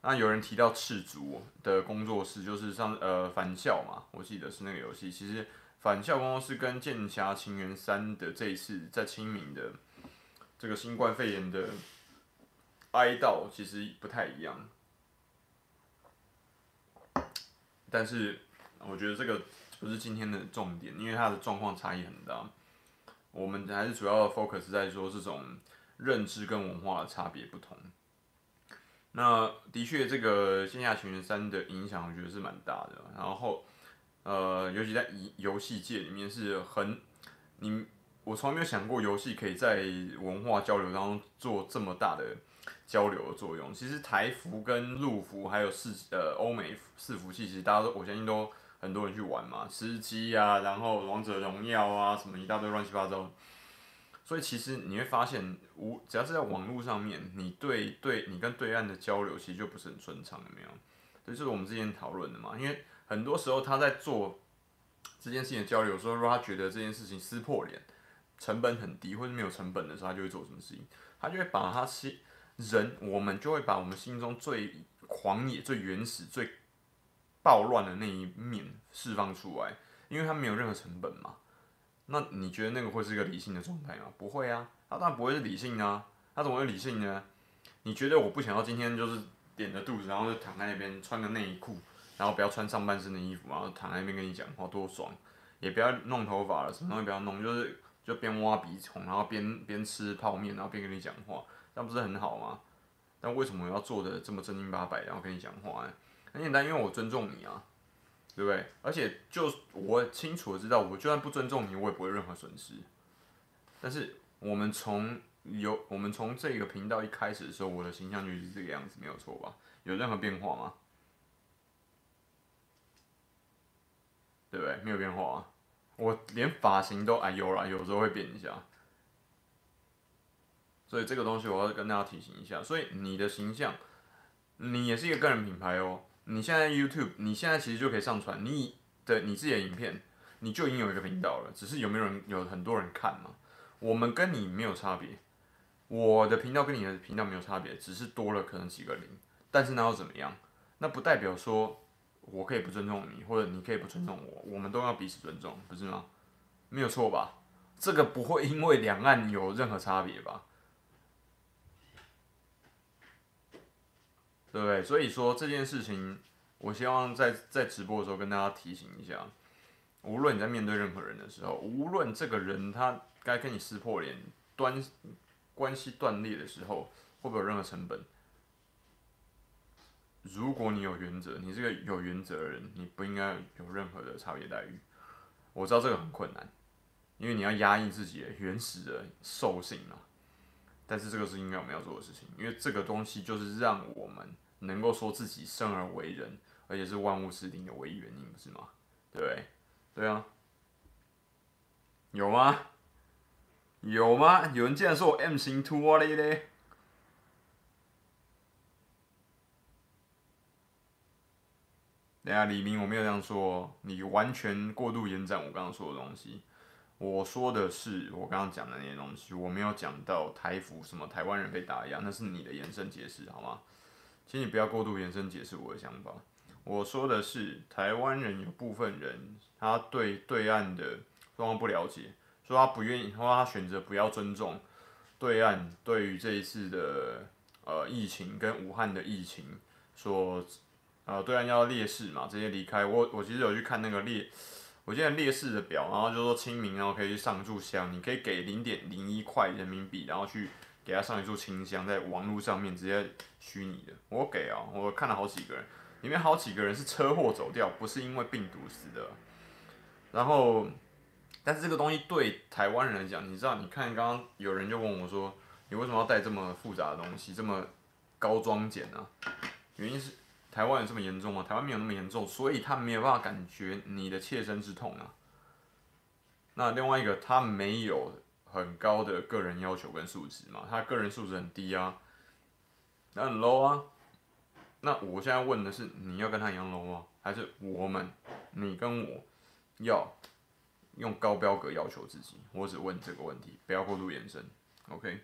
那有人提到赤足的工作室，就是上呃返校嘛，我记得是那个游戏。其实返校工作室跟剑侠情缘三的这一次在清明的这个新冠肺炎的哀悼，其实不太一样。但是我觉得这个不是今天的重点，因为它的状况差异很大。我们还是主要 focus 在说这种认知跟文化的差别不同。那的确，这个《线下情缘三》的影响，我觉得是蛮大的。然后，呃，尤其在游戏界里面是很，你我从来没有想过游戏可以在文化交流当中做这么大的。交流的作用，其实台服跟陆服还有四呃欧美四服器，其实大家都我相信都很多人去玩嘛，吃鸡啊，然后王者荣耀啊，什么一大堆乱七八糟。所以其实你会发现，无只要是在网络上面，你对对你跟对岸的交流，其实就不是很顺畅，有没有？这是我们之前讨论的嘛。因为很多时候他在做这件事情的交流的时候，如果他觉得这件事情撕破脸，成本很低或者没有成本的时候，他就会做什么事情？他就会把他吸。人，我们就会把我们心中最狂野、最原始、最暴乱的那一面释放出来，因为它没有任何成本嘛。那你觉得那个会是一个理性的状态吗？不会啊，它当然不会是理性啊。它怎么会理性呢？你觉得我不想要今天就是点着肚子，然后就躺在那边穿个内衣裤，然后不要穿上半身的衣服，然后躺在那边跟你讲话多爽，也不要弄头发了，什么东西不要弄，就是就边挖鼻孔，然后边边吃泡面，然后边跟你讲话。那不是很好吗？但为什么要做的这么正经八百，然后跟你讲话呢？很简单，因为我尊重你啊，对不对？而且就我清楚的知道，我就算不尊重你，我也不会任何损失。但是我们从有我们从这个频道一开始的时候，我的形象就是这个样子，没有错吧？有任何变化吗？对不对？没有变化啊！我连发型都哎有了，有时候会变一下。所以这个东西我要跟大家提醒一下，所以你的形象，你也是一个个人品牌哦。你现在 YouTube，你现在其实就可以上传你的你自己的影片，你就已经有一个频道了，只是有没有人有很多人看嘛？我们跟你没有差别，我的频道跟你的频道没有差别，只是多了可能几个零，但是那又怎么样？那不代表说我可以不尊重你，或者你可以不尊重我，我们都要彼此尊重，不是吗？没有错吧？这个不会因为两岸有任何差别吧？对不对？所以说这件事情，我希望在在直播的时候跟大家提醒一下，无论你在面对任何人的时候，无论这个人他该跟你撕破脸、端关系断裂的时候，会不会有任何成本？如果你有原则，你是个有原则的人，你不应该有任何的差别待遇。我知道这个很困难，因为你要压抑自己的原始的兽性嘛。但是这个是应该我们要做的事情，因为这个东西就是让我们能够说自己生而为人，而且是万物之灵的唯一原因，不是吗？对，对啊，有吗？有吗？有人竟然说我 M 型秃啊嘞嘞！等下李明，我没有这样说，你完全过度延展我刚刚说的东西。我说的是我刚刚讲的那些东西，我没有讲到台服什么台湾人被打压，那是你的延伸解释好吗？请你不要过度延伸解释我的想法。我说的是台湾人有部分人他对对岸的状况不了解。说他不愿意，说他选择不要尊重对岸对于这一次的呃疫情跟武汉的疫情说，呃对岸要烈士嘛，直接离开。我我其实有去看那个烈，我现在烈士的表，然后就说清明然后可以去上炷香，你可以给零点零一块人民币，然后去给他上一炷清香，在网络上面直接虚拟的。我给啊，我看了好几个人，里面好几个人是车祸走掉，不是因为病毒死的，然后。但是这个东西对台湾人来讲，你知道？你看刚刚有人就问我说：“你为什么要带这么复杂的东西，这么高装简呢？”原因是台湾有这么严重吗？台湾没有那么严重，所以他没有办法感觉你的切身之痛啊。那另外一个，他没有很高的个人要求跟素质嘛，他个人素质很低啊，那很 low 啊。那我现在问的是，你要跟他一样 low 吗？还是我们，你跟我要？用高标格要求自己，我只问这个问题，不要过度延伸，OK？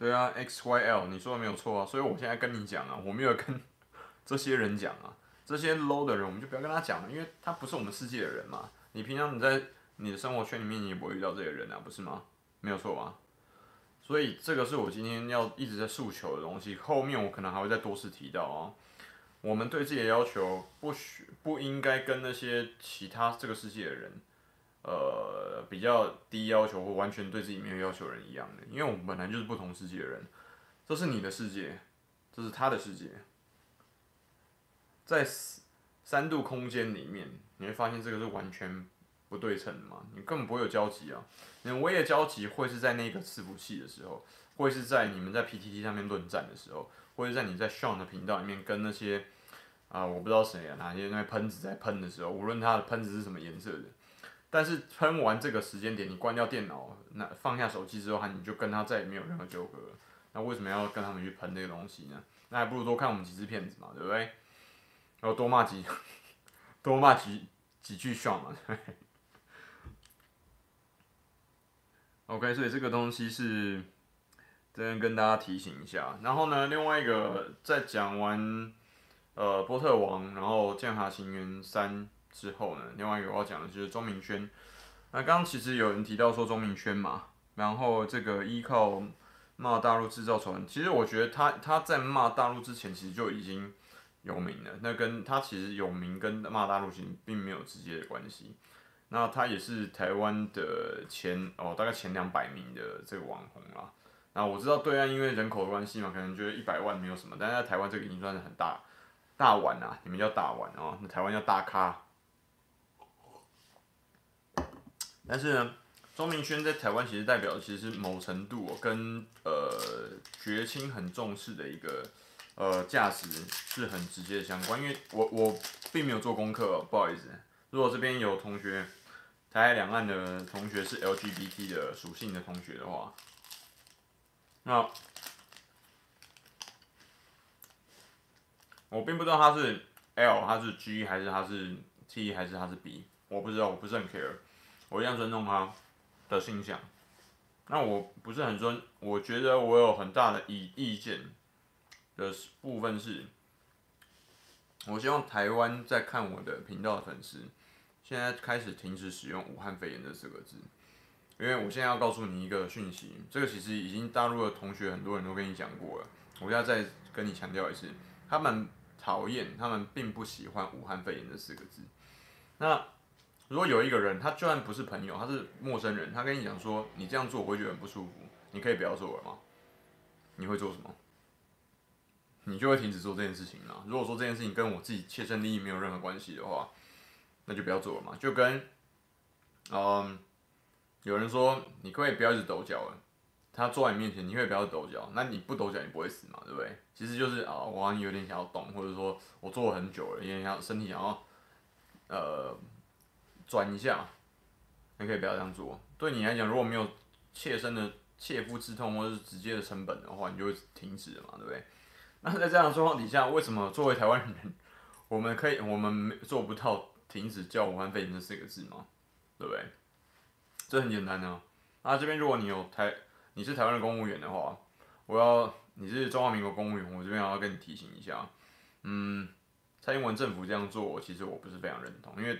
对啊，XYL，你说的没有错啊，所以我现在跟你讲啊，我没有跟这些人讲啊。这些 low 的人，我们就不要跟他讲了，因为他不是我们世界的人嘛。你平常你在你的生活圈里面，你也不会遇到这些人啊，不是吗？没有错吧？所以这个是我今天要一直在诉求的东西。后面我可能还会再多次提到啊。我们对自己的要求不许不应该跟那些其他这个世界的人，呃，比较低要求或完全对自己没有要求的人一样的，因为我们本来就是不同世界的人。这是你的世界，这是他的世界。在三度空间里面，你会发现这个是完全不对称的嘛？你根本不会有交集啊！你唯一的交集会是在那个伺服器的时候，会是在你们在 PTT 上面论战的时候，或者在你在 Sean 的频道里面跟那些啊、我不知道谁啊，哪些那喷子在喷的时候，无论他的喷子是什么颜色的，但是喷完这个时间点，你关掉电脑，那放下手机之后，你就跟他再也没有任何纠葛。那为什么要跟他们去喷这个东西呢？那还不如多看我们几支片子嘛，对不对？然后多骂几，多骂几几句爽嘛。OK，所以这个东西是这边跟大家提醒一下。然后呢，另外一个在讲完呃波特王，然后剑侠情缘三之后呢，另外一个我要讲的就是钟明轩。那刚刚其实有人提到说钟明轩嘛，然后这个依靠骂大陆制造丑闻，其实我觉得他他在骂大陆之前，其实就已经。有名了那跟他其实有名跟骂大陆其实并没有直接的关系，那他也是台湾的前哦大概前两百名的这个网红啊，那我知道对岸因为人口的关系嘛，可能觉得一百万没有什么，但是在台湾这个已经算是很大大碗啊，你们叫大碗哦，那台湾叫大咖。但是呢，钟明轩在台湾其实代表的其实是某程度、哦、跟呃绝青很重视的一个。呃，价值是很直接的相关，因为我我并没有做功课，不好意思。如果这边有同学，台海两岸的同学是 LGBT 的属性的同学的话，那我并不知道他是 L，他是 G 还是他是 T 还是他是 B，我不知道，我不是很 care，我一样尊重他的性向。那我不是很尊，我觉得我有很大的意意见。的部分是，我希望台湾在看我的频道的粉丝，现在开始停止使用“武汉肺炎”这四个字，因为我现在要告诉你一个讯息，这个其实已经大陆的同学很多人都跟你讲过了，我现在再跟你强调一次，他们讨厌，他们并不喜欢“武汉肺炎”这四个字。那如果有一个人，他就算不是朋友，他是陌生人，他跟你讲说你这样做我会觉得很不舒服，你可以不要做了吗？你会做什么？你就会停止做这件事情了。如果说这件事情跟我自己切身利益没有任何关系的话，那就不要做了嘛。就跟嗯，有人说你可以不要一直抖脚了，他坐在你面前，你可以不要抖脚，那你不抖脚你不会死嘛，对不对？其实就是啊，我好像有点想要动，或者说我坐了很久了，有点想身体想要呃转一下，你可以不要这样做。对你来讲，如果没有切身的切肤之痛或者是直接的成本的话，你就会停止了嘛，对不对？那在这样的状况底下，为什么作为台湾人，我们可以我们做不到停止叫武汉肺炎这四个字吗？对不对？这很简单啊。那这边如果你有台，你是台湾的公务员的话，我要你是中华民国公务员，我这边要跟你提醒一下，嗯，蔡英文政府这样做，其实我不是非常认同，因为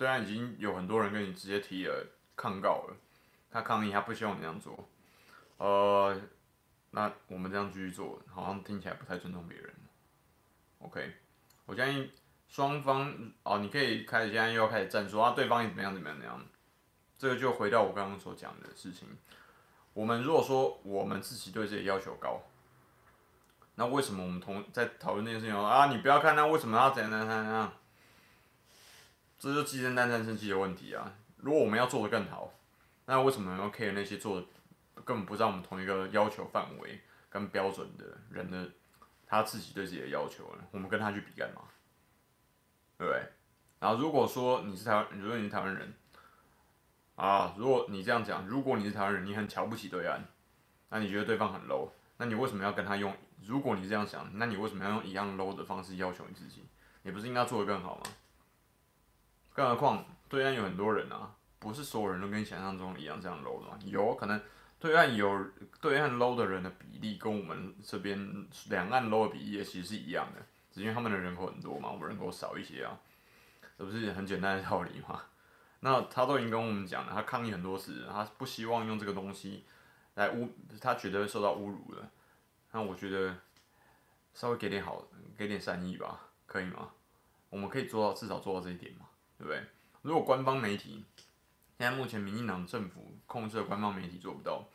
对岸已经有很多人跟你直接提了抗告了，他抗议，他不希望你这样做，呃。那我们这样继续做，好像听起来不太尊重别人。OK，我相信双方哦，你可以开始现在又要开始战术啊，对方也怎么样怎么样怎么样。这个就回到我刚刚所讲的事情。我们如果说我们自己对自己要求高，那为什么我们同在讨论这件事情啊？你不要看那为什么要怎样怎样怎样？这就是鸡生蛋蛋生鸡的问题啊！如果我们要做的更好，那为什么要 care 那些做的？根本不在我们同一个要求范围跟标准的人的他自己对自己的要求呢，我们跟他去比干嘛？对不对？然后如果说你是台湾，如果你是台湾人啊，如果你这样讲，如果你是台湾人，你很瞧不起对岸，那你觉得对方很 low，那你为什么要跟他用？如果你这样想，那你为什么要用一样 low 的方式要求你自己？你不是应该做的更好吗？更何况对岸有很多人啊，不是所有人都跟想象中一样这样 low 的吗？有可能。对岸有对岸 low 的人的比例跟我们这边两岸 low 的比例也其实是一样的，只因为他们的人口很多嘛，我们人口少一些啊，这不是很简单的道理吗？那他都已经跟我们讲了，他抗议很多次，他不希望用这个东西来污，他觉得会受到侮辱了。那我觉得稍微给点好，给点善意吧，可以吗？我们可以做到，至少做到这一点吗，对不对？如果官方媒体。现在目前民进党政府控制的官方媒体做不到，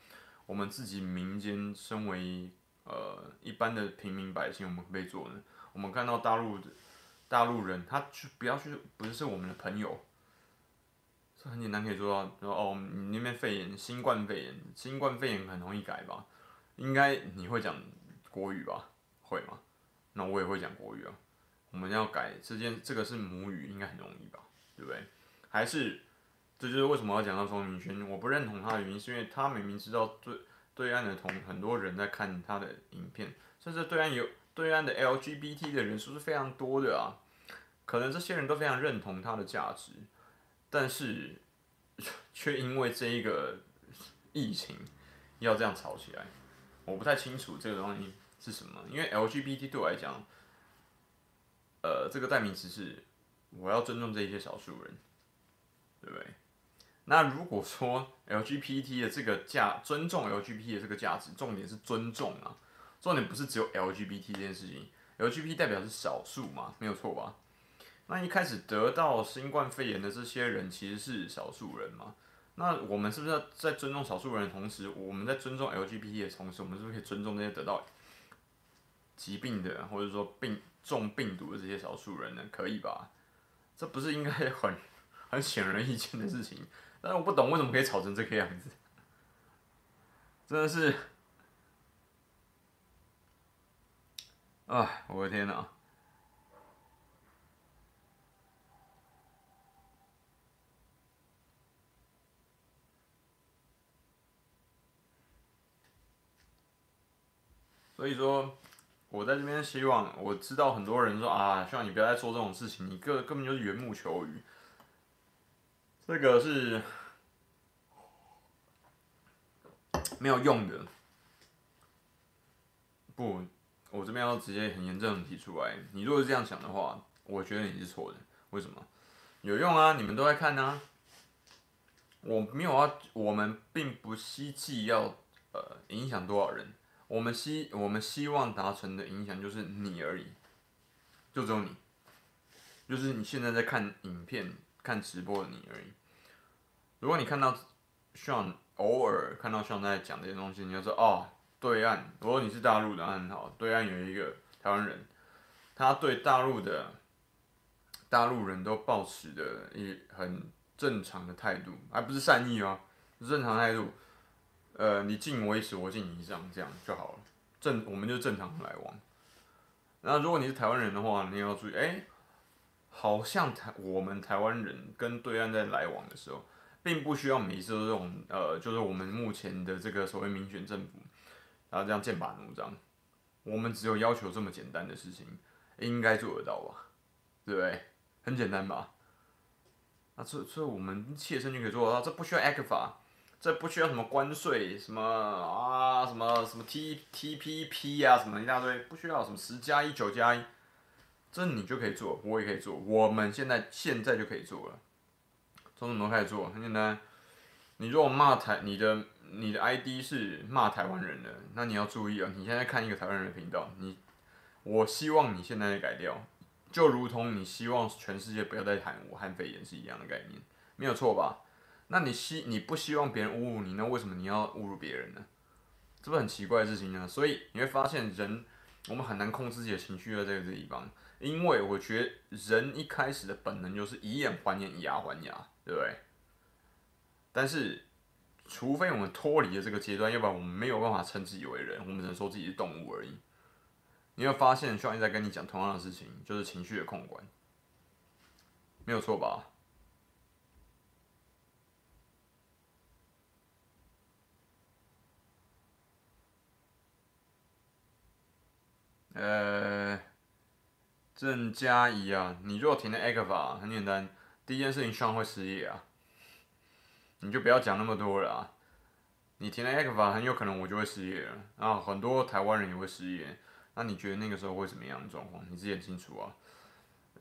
我们自己民间身为呃一般的平民百姓，我们可以做呢？我们看到大陆的大陆人，他去不要去，不是我们的朋友，这很简单可以做到。说哦，你那边肺炎，新冠肺炎，新冠肺炎很容易改吧？应该你会讲国语吧？会吗？那我也会讲国语啊。我们要改这件，这个是母语，应该很容易吧？对不对？还是？这就是为什么要讲到钟明轩，我不认同他的原因，是因为他明明知道对对岸的同很多人在看他的影片，甚至对岸有对岸的 LGBT 的人数是非常多的啊，可能这些人都非常认同他的价值，但是 却因为这一个疫情要这样吵起来，我不太清楚这个东西是什么，因为 LGBT 对我来讲，呃，这个代名词是我要尊重这些少数人，对不对？那如果说 LGBT 的这个价尊重 LGBT 的这个价值，重点是尊重啊，重点不是只有 LGBT 这件事情，LGBT 代表是少数嘛，没有错吧？那一开始得到新冠肺炎的这些人其实是少数人嘛？那我们是不是要在尊重少数人的同时，我们在尊重 LGBT 的同时，我们是不是可以尊重那些得到疾病的或者说病重病毒的这些少数人呢？可以吧？这不是应该很 很显而易见的事情？但是我不懂为什么可以吵成这个样子，真的是，哎，我的天哪！所以说，我在这边希望，我知道很多人说啊，希望你不要再做这种事情，你根根本就是缘木求鱼。这个是没有用的。不，我这边要直接很严正的提出来。你如果是这样想的话，我觉得你是错的。为什么？有用啊，你们都在看啊。我没有啊，我们并不希冀要呃影响多少人。我们希我们希望达成的影响就是你而已，就只有你，就是你现在在看影片。看直播的你而已。如果你看到像偶尔看到像在讲这些东西，你就说哦，对岸。如果你是大陆的，很好。对岸有一个台湾人，他对大陆的大陆人都抱持的一很正常的态度，而不是善意啊，正常态度。呃，你敬我一尺，我敬你一丈，这样就好了。正，我们就正常来往。那如果你是台湾人的话，你要注意，哎、好像台我们台湾人跟对岸在来往的时候，并不需要每一次都这种，呃，就是我们目前的这个所谓民选政府，然后这样剑拔弩张。我们只有要求这么简单的事情，应该做得到吧？对不对？很简单吧？那这这我们切身就可以做得到，这不需要 ACFA。这不需要什么关税，什么啊，什么什么 T T P P 啊，什么一大堆，不需要什么十加一九加一，这你就可以做，我也可以做，我们现在现在就可以做了。从什么开始做？很简单，你如果骂台，你的你的 ID 是骂台湾人的，那你要注意啊，你现在看一个台湾人的频道，你，我希望你现在改掉，就如同你希望全世界不要再喊武汉肺炎是一样的概念，没有错吧？那你希你不希望别人侮辱你，那为什么你要侮辱别人呢？这不很奇怪的事情呢？所以你会发现人，我们很难控制自己的情绪在这个地方，因为我觉得人一开始的本能就是以眼还眼，以牙还牙，对不对？但是，除非我们脱离了这个阶段，要不然我们没有办法称自己为人，我们只能说自己是动物而已。你会发现，需要一在跟你讲同样的事情，就是情绪的控管，没有错吧？呃，郑嘉怡啊，你如果填了 ECFA，很简单，第一件事情上会失业啊，你就不要讲那么多了啊。你填了 ECFA，很有可能我就会失业了，啊，很多台湾人也会失业。那你觉得那个时候会怎么样的状况？你自己很清楚啊。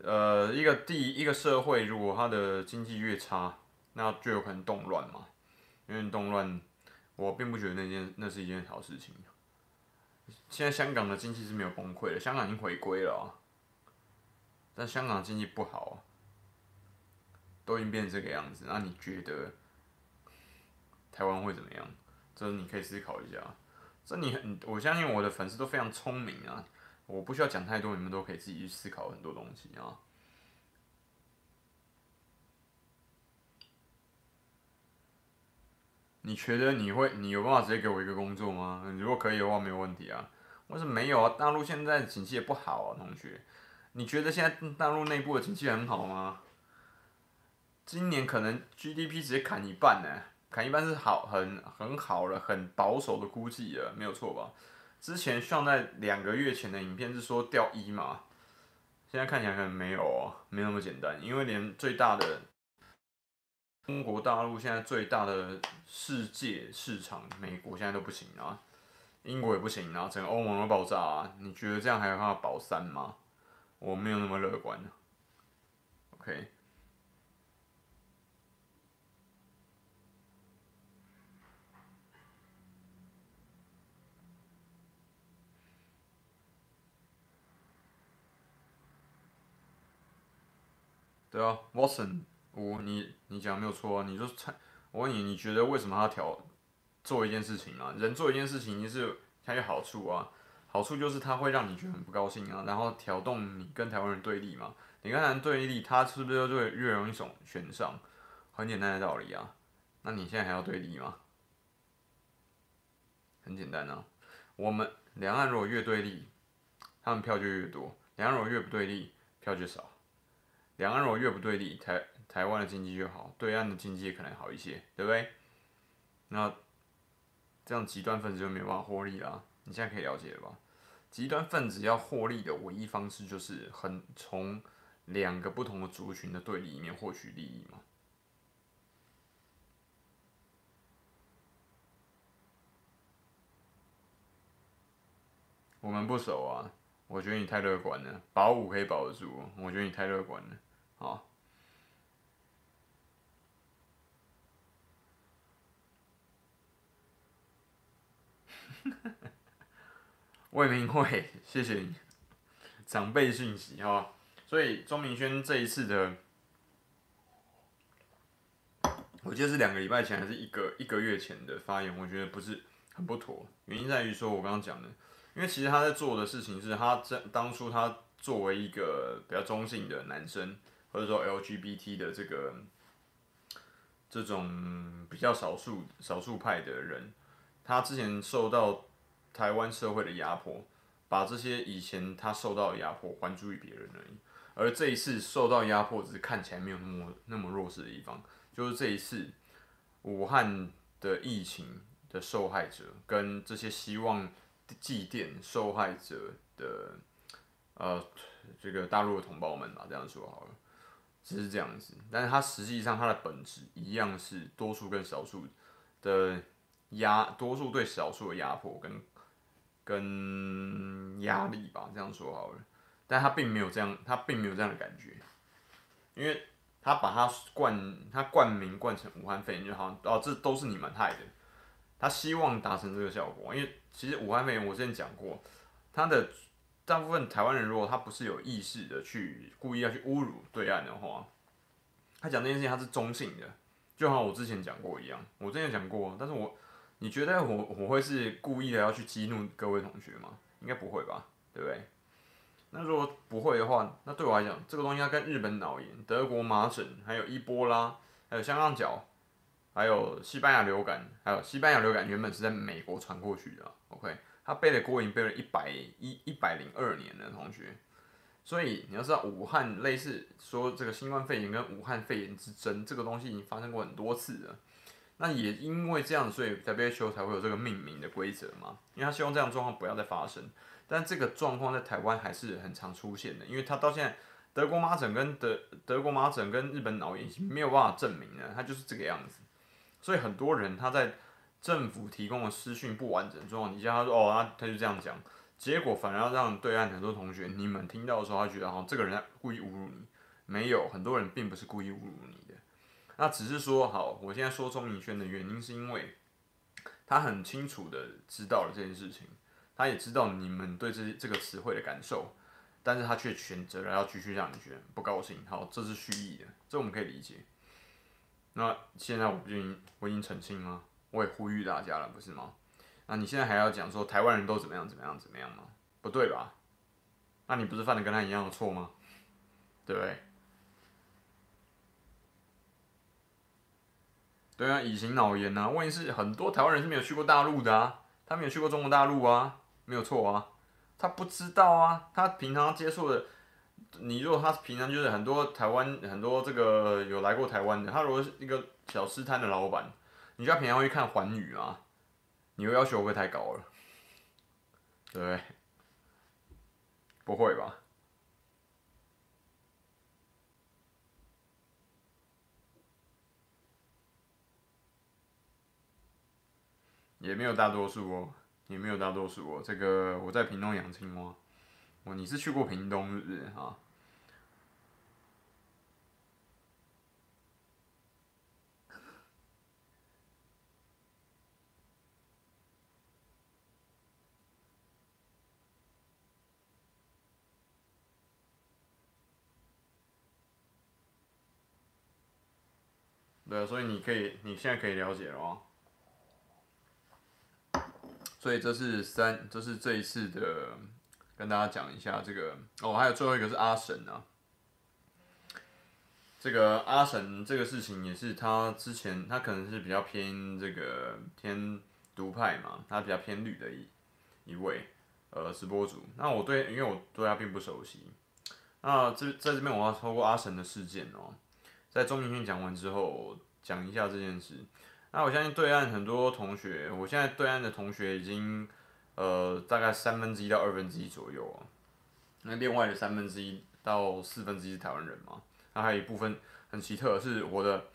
呃，一个第一个社会，如果它的经济越差，那就有可能动乱嘛。因为动乱，我并不觉得那件那是一件好事情。现在香港的经济是没有崩溃的，香港已经回归了，但香港经济不好，都已经变成这个样子。那你觉得台湾会怎么样？这你可以思考一下。这你很，我相信我的粉丝都非常聪明啊，我不需要讲太多，你们都可以自己去思考很多东西啊。你觉得你会，你有办法直接给我一个工作吗？如果可以的话，没有问题啊。我说没有啊，大陆现在经济也不好啊，同学。你觉得现在大陆内部的经济很好吗？今年可能 GDP 直接砍一半呢，砍一半是好，很很好了，很保守的估计了，没有错吧？之前上在两个月前的影片是说掉一嘛，现在看起来可能没有哦，没那么简单，因为连最大的。中国大陆现在最大的世界市场，美国现在都不行啊，英国也不行啊，整个欧盟都爆炸啊！你觉得这样还有办法保三吗？我没有那么乐观。OK，对啊，Watson。我你你讲没有错啊，你就猜，我问你，你觉得为什么他调做一件事情啊？人做一件事情，你是他有好处啊，好处就是他会让你觉得很不高兴啊，然后挑动你跟台湾人对立嘛。你跟台湾人对立，他是不是就会越容易选选上？很简单的道理啊。那你现在还要对立吗？很简单啊，我们两岸如果越对立，他们票就越多；两岸如果越不对立，票就少。两岸如果越不对立，台台湾的经济越好，对岸的经济可能好一些，对不对？那这样极端分子就没有办法获利了。你现在可以了解了吧？极端分子要获利的唯一方式就是很从两个不同的族群的对立里面获取利益嘛。我们不熟啊，我觉得你太乐观了。保五可以保得住，我觉得你太乐观了。好。魏明慧，谢谢你，长辈讯息哈。所以钟明轩这一次的，我记得是两个礼拜前还是一个一个月前的发言，我觉得不是很不妥。原因在于说，我刚刚讲的，因为其实他在做的事情是他在当初他作为一个比较中性的男生，或者说 LGBT 的这个这种比较少数少数派的人，他之前受到台湾社会的压迫，把这些以前他受到的压迫还诸于别人而已。而这一次受到压迫，只是看起来没有那么那么弱势的地方，就是这一次武汉的疫情的受害者跟这些希望祭奠受害者的呃这个大陆的同胞们吧，这样说好了，只是这样子，但是它实际上它的本质一样是多数跟少数的压，多数对少数的压迫跟跟压力吧，这样说好了。但他并没有这样，他并没有这样的感觉，因为他把他冠他冠名冠成武汉肺炎就好像哦，这都是你们害的。他希望达成这个效果，因为其实武汉肺炎我之前讲过，他的大部分台湾人如果他不是有意识的去故意要去侮辱对岸的话，他讲这件事情他是中性的，就好像我之前讲过一样，我之前讲过，但是我你觉得我我会是故意的要去激怒各位同学吗？应该不会吧，对不对？那如果不会的话，那对我来讲，这个东西要跟日本脑炎、德国麻疹、还有伊波拉、还有香港脚、还有西班牙流感，还有西班牙流感原本是在美国传过去的，OK，他背的锅已经背了一百一一百零二年了，同学。所以你要知道，武汉类似说这个新冠肺炎跟武汉肺炎之争，这个东西已经发生过很多次了。那也因为这样，所以 WHO 才会有这个命名的规则嘛，因为他希望这样状况不要再发生。但这个状况在台湾还是很常出现的，因为他到现在德国麻疹跟德德国麻疹跟日本脑炎已经没有办法证明了，他就是这个样子。所以很多人他在政府提供的资讯不完整状况底下，他说哦，他他就这样讲，结果反而要让对岸很多同学你们听到的时候，他觉得哦，这个人故意侮辱你，没有，很多人并不是故意侮辱你，那只是说好，我现在说钟明轩的原因是因为他很清楚的知道了这件事情。他也知道你们对这这个词汇的感受，但是他却选择了要继续让你觉得不高兴。好，这是蓄意的，这我们可以理解。那现在我不已经我已经澄清吗？我也呼吁大家了，不是吗？那你现在还要讲说台湾人都怎么样怎么样怎么样吗？不对吧？那你不是犯了跟他一样的错吗？对不对？对啊，乙型脑炎啊，问题是很多台湾人是没有去过大陆的啊，他没有去过中国大陆啊。没有错啊，他不知道啊，他平常接触的，你如果他平常就是很多台湾很多这个有来过台湾的，他如果是一个小吃摊的老板，你叫他平常会看环宇啊，你会要求会不会太高了？对？不会吧？也没有大多数哦。也没有大多数哦，这个我在屏东养青蛙，哦，你是去过屏东是不是哈？对，所以你可以，你现在可以了解了哦。所以这是三，这是这一次的，跟大家讲一下这个哦，还有最后一个是阿神啊。这个阿神这个事情也是他之前他可能是比较偏这个偏独派嘛，他比较偏绿的一一位呃直播主。那我对，因为我对他并不熟悉。那这在这边我要透过阿神的事件哦，在钟明轩讲完之后讲一下这件事。那我相信对岸很多同学，我现在对岸的同学已经，呃，大概三分之一到二分之一左右啊。那另外的三分之一到四分之一是台湾人嘛？那还有一部分很奇特，是我的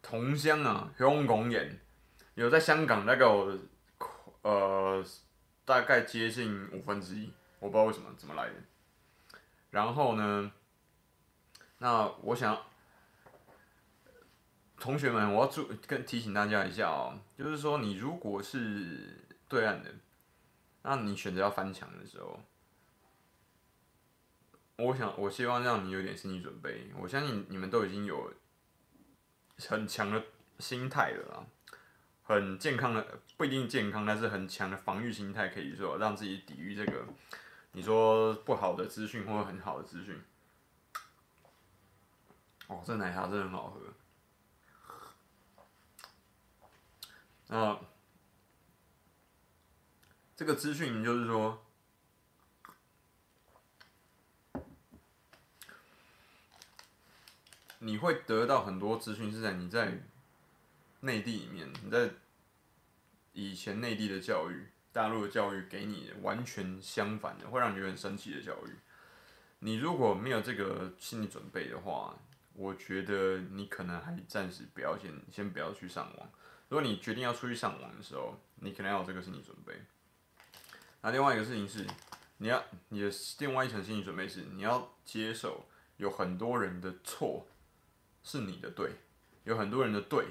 同乡啊，香港人，有在香港那个，呃，大概接近五分之一，我不知道为什么怎么来的。然后呢，那我想。同学们，我要注跟提醒大家一下哦，就是说你如果是对岸的，那你选择要翻墙的时候，我想我希望让你有点心理准备。我相信你们都已经有很强的心态了啊，很健康的不一定健康，但是很强的防御心态，可以说让自己抵御这个你说不好的资讯或很好的资讯。哦，这奶茶真的很好喝。啊，这个资讯就是说，你会得到很多资讯是在你在内地里面，你在以前内地的教育、大陆的教育给你完全相反的，会让你很生气的教育。你如果没有这个心理准备的话，我觉得你可能还暂时不要先先不要去上网。如果你决定要出去上网的时候，你可能要有这个心理准备。那另外一个事情是，你要你的另外一层心理准备是，你要接受有很多人的错是你的对，有很多人的对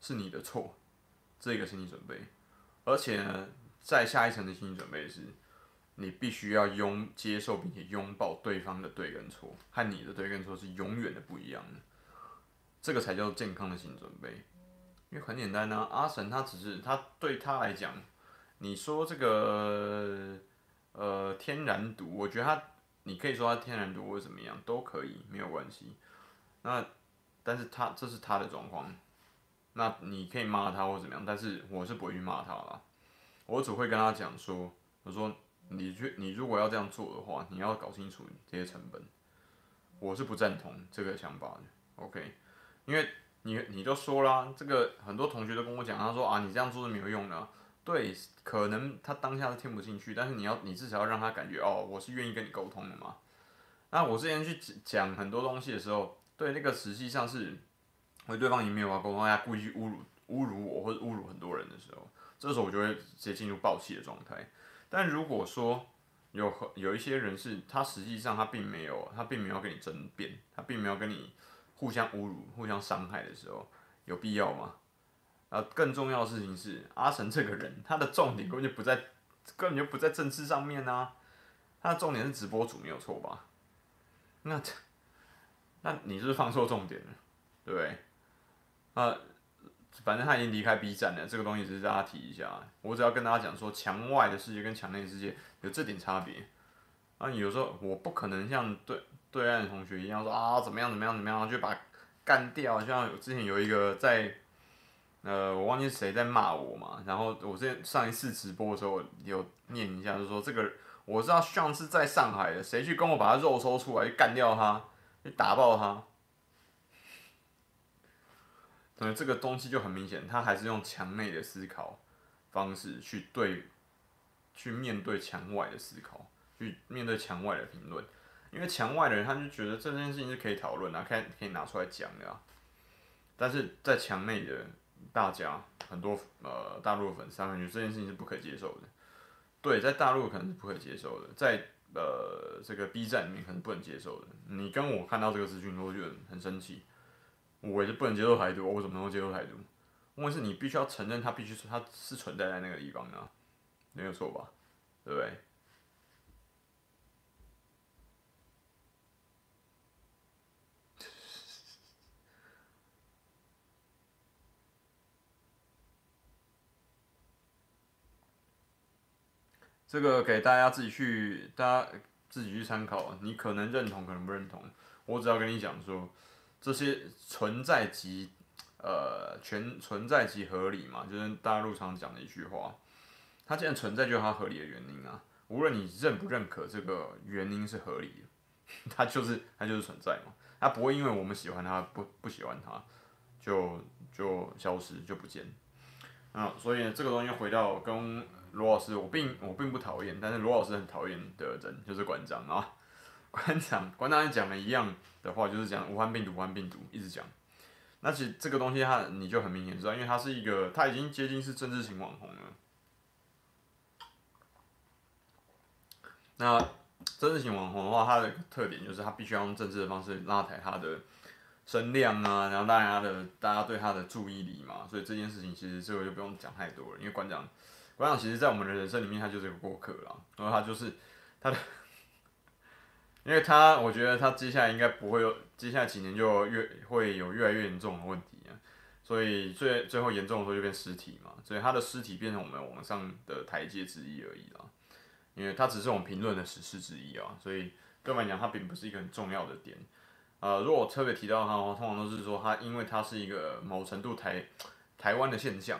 是你的错，这个心理准备。而且呢，再下一层的心理准备是，你必须要拥接受并且拥抱对方的对跟错，和你的对跟错是永远的不一样的。这个才叫健康的心理准备。因为很简单呢、阿神他只是他对他来讲，你说这个呃天然毒，我觉得他你可以说他天然毒或怎么样都可以，没有关系。那但是他这是他的状况，那你可以骂他或怎么样，但是我是不会去骂他啦，我只会跟他讲说，我说你去你如果要这样做的话，你要搞清楚这些成本，我是不赞同这个想法的，OK，因为。你你就说啦，这个很多同学都跟我讲，他说啊，你这样做是没有用的。对，可能他当下是听不进去，但是你要你至少要让他感觉哦，我是愿意跟你沟通的嘛。那我之前去讲很多东西的时候，对那个实际上是，为对方已经没有办法沟通，他故意侮辱侮辱我或者侮辱很多人的时候，这时候我就会直接进入爆气的状态。但如果说有有一些人是，他实际上他并没有，他并没有跟你争辩，他并没有跟你。互相侮辱、互相伤害的时候，有必要吗？啊，更重要的事情是，阿成这个人，他的重点根本就不在，根本就不在政治上面啊。他的重点是直播主，没有错吧？那，那你是不是放错重点了，对不对？啊，反正他已经离开 B 站了，这个东西只是大家提一下。我只要跟大家讲说，墙外的世界跟墙内世界有这点差别。啊，有时候我不可能像对。对岸的同学一样说啊，怎么样怎么样怎么样，就把干掉。像之前有一个在，呃，我忘记谁在骂我嘛。然后我之前上一次直播的时候有念一下，就说这个我知道上次在上海的，谁去跟我把他肉抽出来，干掉他，去打爆他。所以这个东西就很明显，他还是用墙内的思考方式去对，去面对墙外的思考，去面对墙外的评论。因为墙外的人，他就觉得这件事情是可以讨论啊，可以可以拿出来讲的啊。但是在墙内的大家，很多呃大陆的粉丝，他们觉得这件事情是不可接受的。对，在大陆可能是不可接受的，在呃这个 B 站里面可能不能接受的。你跟我看到这个资讯，我就觉得很生气。我也是不能接受台独，我怎么能够接受台独？问题是你必须要承认，它必须是它是存在在那个地方的，没有错吧？对不对？这个给大家自己去，大家自己去参考。你可能认同，可能不认同。我只要跟你讲说，这些存在即，呃，全存在即合理嘛，就是大陆常讲的一句话。它既然存在，就有它合理的原因啊。无论你认不认可这个原因是合理的，它就是它就是存在嘛。它不会因为我们喜欢它，不不喜欢它，就就消失就不见。嗯，所以这个东西回到跟。罗老师，我并我并不讨厌，但是罗老师很讨厌的人就是馆长啊。馆长，馆长讲的一样的话，就是讲武汉病毒，武汉病毒一直讲。那其实这个东西，它你就很明显知道，因为它是一个，它已经接近是政治型网红了。那政治型网红的话，它的特点就是它必须要用政治的方式拉抬它的声量啊，然后大家的大家对它的注意力嘛。所以这件事情其实这个就不用讲太多了，因为馆长。馆长其实，在我们的人生里面，他就是一个过客啦。然后他就是他的，因为他，我觉得他接下来应该不会有，接下来几年就越会有越来越严重的问题啊。所以最最后严重的时候就变尸体嘛。所以他的尸体变成我们网上的台阶之一而已啦。因为他只是我们评论的史事之一啊。所以对我来讲，他并不是一个很重要的点。呃，如果我特别提到他的话，通常都是说他，因为他是一个某程度台台湾的现象。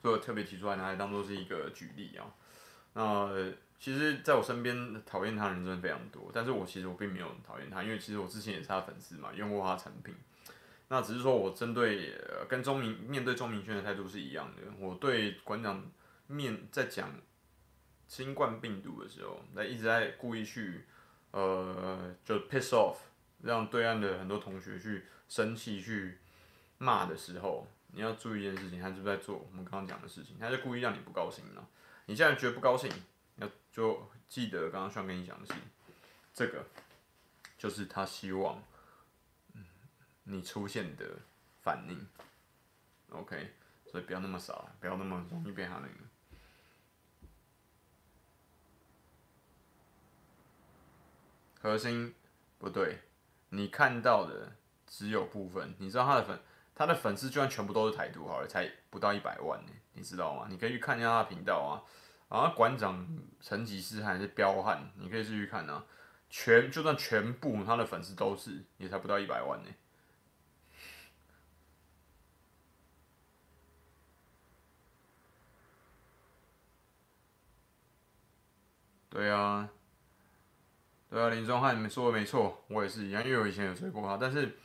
所以我特别提出来拿来当做是一个举例啊。那其实在我身边讨厌他的人真的非常多，但是我其实我并没有讨厌他，因为其实我之前也是他粉丝嘛，用过他的产品。那只是说我针对跟钟明面对钟明轩的态度是一样的，我对馆长面在讲新冠病毒的时候，那一直在故意去呃就 piss off，让对岸的很多同学去生气去骂的时候，你要注意一件事情，他是不是在做我们刚刚讲的事情？他就故意让你不高兴呢。你现在觉得不高兴，要就记得刚刚需要跟你讲的事情，这个就是他希望。你出现的反应，OK，所以不要那么傻，不要那么容易被他那个核心不对，你看到的只有部分。你知道他的粉，他的粉丝就算全部都是台独好了，才不到一百万呢，你知道吗？你可以去看一下他的频道啊，啊馆长成吉思汗是彪悍，你可以继续看啊，全就算全部他的粉丝都是，也才不到一百万呢。对啊，对啊，林宗翰，你们说的没错，我也是一样，因为我以前有追过他。但是，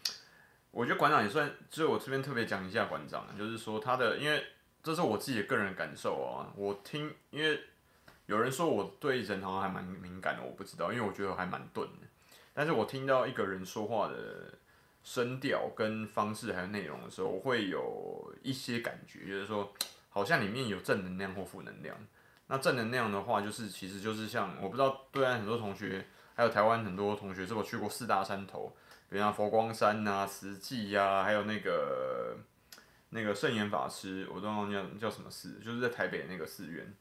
我觉得馆长也算，就是我这边特别讲一下馆长，就是说他的，因为这是我自己的个人感受啊。我听，因为有人说我对人好像还蛮敏感的，我不知道，因为我觉得我还蛮钝的。但是我听到一个人说话的声调跟方式还有内容的时候，我会有一些感觉，就是说好像里面有正能量或负能量。那正能量的话，就是其实就是像我不知道对岸很多同学，还有台湾很多同学是否去过四大山头，比如像佛光山呐、啊、慈济呀，还有那个那个圣严法师，我都忘记叫叫什么寺，就是在台北那个寺院。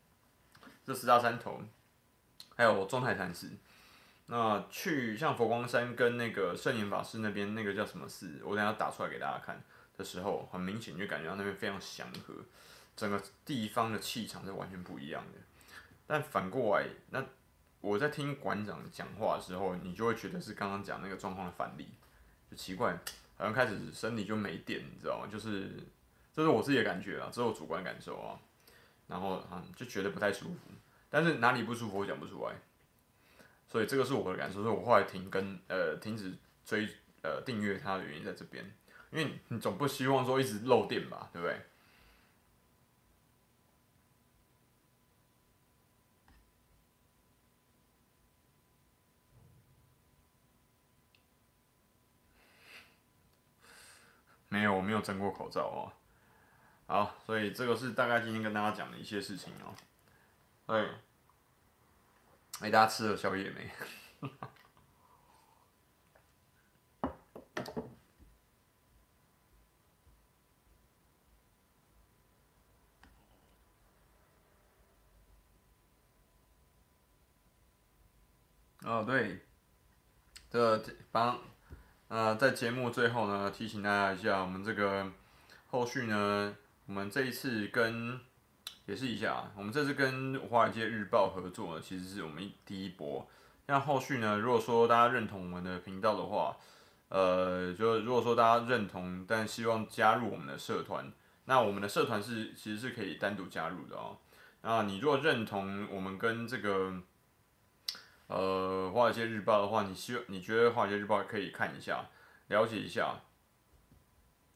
这十大山头，还有中台禅寺。那去像佛光山跟那个圣严法师那边那个叫什么寺，我等下打出来给大家看的时候，很明显就感觉到那边非常祥和。整个地方的气场是完全不一样的，但反过来，那我在听馆长讲话的时候，你就会觉得是刚刚讲那个状况的反例，就奇怪，好像开始身体就没电，你知道吗？就是这是我自己的感觉啊，这是我主观感受啊，然后啊就觉得不太舒服，但是哪里不舒服我讲不出来，所以这个是我的感受，所以我后来停更呃停止追呃订阅它的原因在这边，因为你总不希望说一直漏电吧，对不对？没有，我没有蒸过口罩哦。好，所以这个是大概今天跟大家讲的一些事情哦。对，哎，大家吃了宵夜没？哦，对，这个帮。那，在节目最后呢，提醒大家一下，我们这个后续呢，我们这一次跟解释一下，我们这次跟《华尔街日报》合作呢，其实是我们第一波。像后续呢，如果说大家认同我们的频道的话，呃，就如果说大家认同，但希望加入我们的社团，那我们的社团是其实是可以单独加入的哦。那你如果认同我们跟这个。呃，华尔街日报的话，你希你觉得华尔街日报可以看一下，了解一下，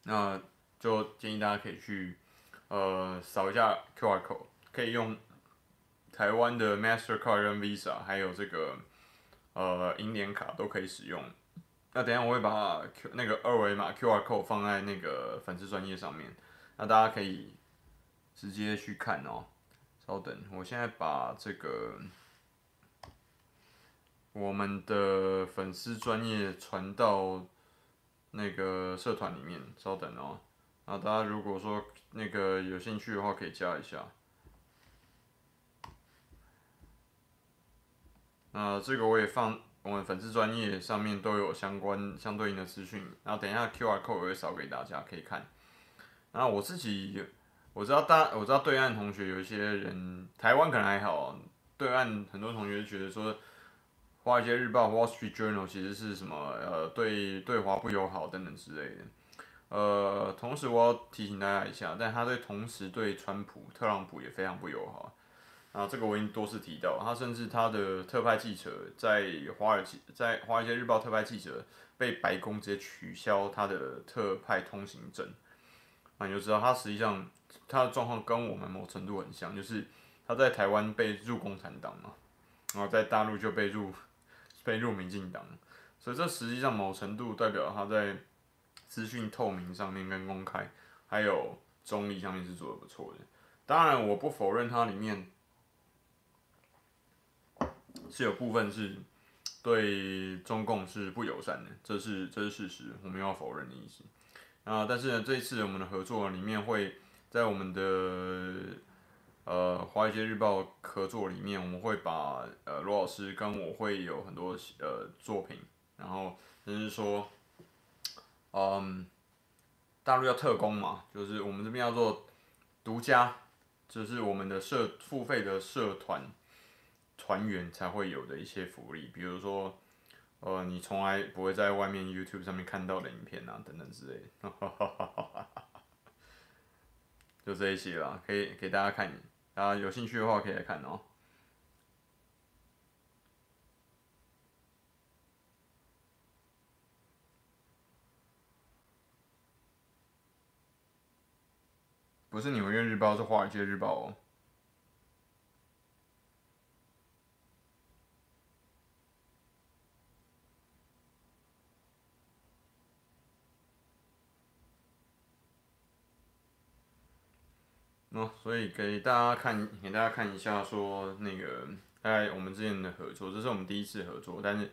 那就建议大家可以去呃扫一下 QR code，可以用台湾的 Mastercard 跟 Visa，还有这个呃银联卡都可以使用。那等下我会把 Q 那个二维码 QR code 放在那个粉丝专页上面，那大家可以直接去看哦。稍等，我现在把这个。我们的粉丝专业传到那个社团里面，稍等哦。然后大家如果说那个有兴趣的话，可以加一下。那这个我也放我们粉丝专业上面都有相关相对应的资讯。然后等一下 QR code 我会扫给大家可以看。然后我自己我知道大我知道对岸同学有一些人，台湾可能还好，对岸很多同学觉得说。华尔街日报 （Wall Street Journal） 其实是什么？呃，对对华不友好等等之类的。呃，同时我要提醒大家一下，但他对同时对川普、特朗普也非常不友好。啊，这个我已经多次提到，他甚至他的特派记者在华尔街，在华尔街日报特派记者被白宫直接取消他的特派通行证。啊，你就知道他实际上他的状况跟我们某程度很像，就是他在台湾被入共产党嘛，然后在大陆就被入被入民进党，所以这实际上某程度代表他在资讯透明上面跟公开，还有中立上面是做的不错的。当然，我不否认它里面。是有部分是对中共是不友善的，这是这是事实，我们要否认的意思。啊，但是呢，这一次我们的合作里面会在我们的呃华尔街日报合作里面，我们会把呃罗老师跟我会有很多呃作品，然后就是说，嗯，大陆要特工嘛，就是我们这边要做独家，就是我们的社付费的社团。团员才会有的一些福利，比如说，呃，你从来不会在外面 YouTube 上面看到的影片啊，等等之类的，就这一些啦，可以给大家看，啊有兴趣的话可以来看哦。不是纽约日报，是华尔街日报哦。哦，所以给大家看，给大家看一下，说那个，大概，我们之间的合作，这是我们第一次合作，但是，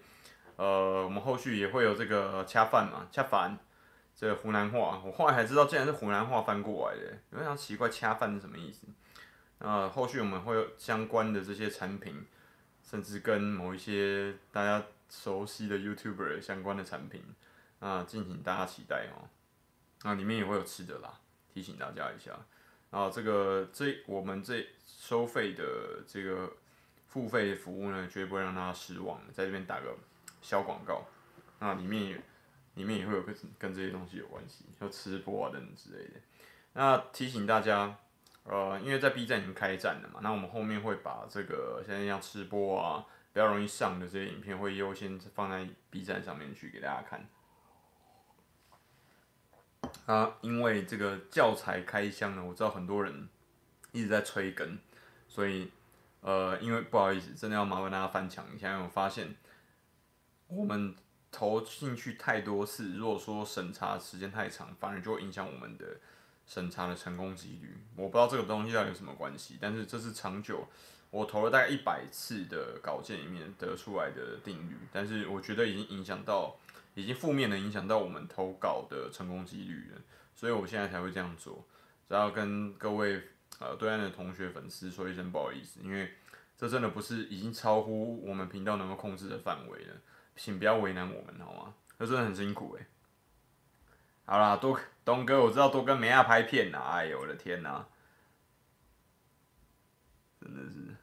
呃，我们后续也会有这个恰饭嘛，恰饭，这湖南话，我后来才知道，竟然是湖南话翻过来的，有点奇怪，恰饭是什么意思？后续我们会有相关的这些产品，甚至跟某一些大家熟悉的 YouTuber 相关的产品，啊，敬请大家期待哦。那，里面也会有吃的啦，提醒大家一下。啊，这个这我们这收费的这个付费服务呢，绝不会让大家失望。在这边打个小广告，那里面也里面也会有跟跟这些东西有关系，像吃播啊等等之类的。那提醒大家，呃，因为在 B 站已经开战了嘛，那我们后面会把这个现在像吃播啊比较容易上的这些影片，会优先放在 B 站上面去给大家看。啊，因为这个教材开箱呢，我知道很多人一直在催更，所以呃，因为不好意思，真的要麻烦大家翻墙一下，因为我发现我们投进去太多次，如果说审查时间太长，反而就会影响我们的审查的成功几率。我不知道这个东西到底有什么关系，但是这是长久，我投了大概一百次的稿件里面得出来的定律，但是我觉得已经影响到。已经负面的影响到我们投稿的成功几率了，所以我现在才会这样做，只要跟各位呃对岸的同学粉丝说一声不好意思，因为这真的不是已经超乎我们频道能够控制的范围了，请不要为难我们好吗？这真的很辛苦诶。好啦，多东哥，我知道多跟梅亚拍片啦，哎呦我的天呐，真的是。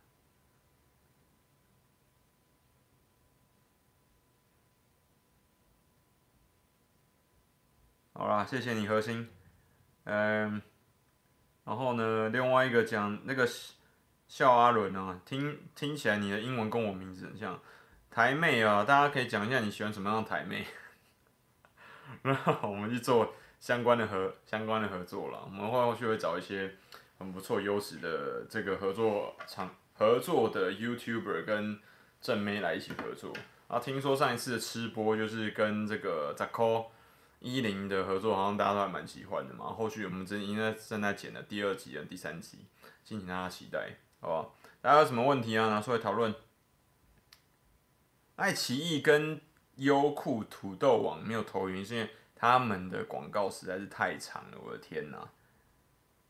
好啦，谢谢你核心，嗯，然后呢，另外一个讲那个笑阿伦啊，听听起来你的英文跟我名字很像，台妹啊，大家可以讲一下你喜欢什么样的台妹，然后我们去做相关的合相关的合作了，我们后续会找一些很不错优质的这个合作场合作的 YouTuber 跟正妹来一起合作，啊，听说上一次的吃播就是跟这个 Zako 一零的合作好像大家都还蛮喜欢的嘛，后续我们正应该正在剪的第二集和第三集，敬请大家期待，好不好？大家有什么问题啊？拿出来讨论。爱奇艺跟优酷土豆网没有投影，是因为他们的广告实在是太长了，我的天哪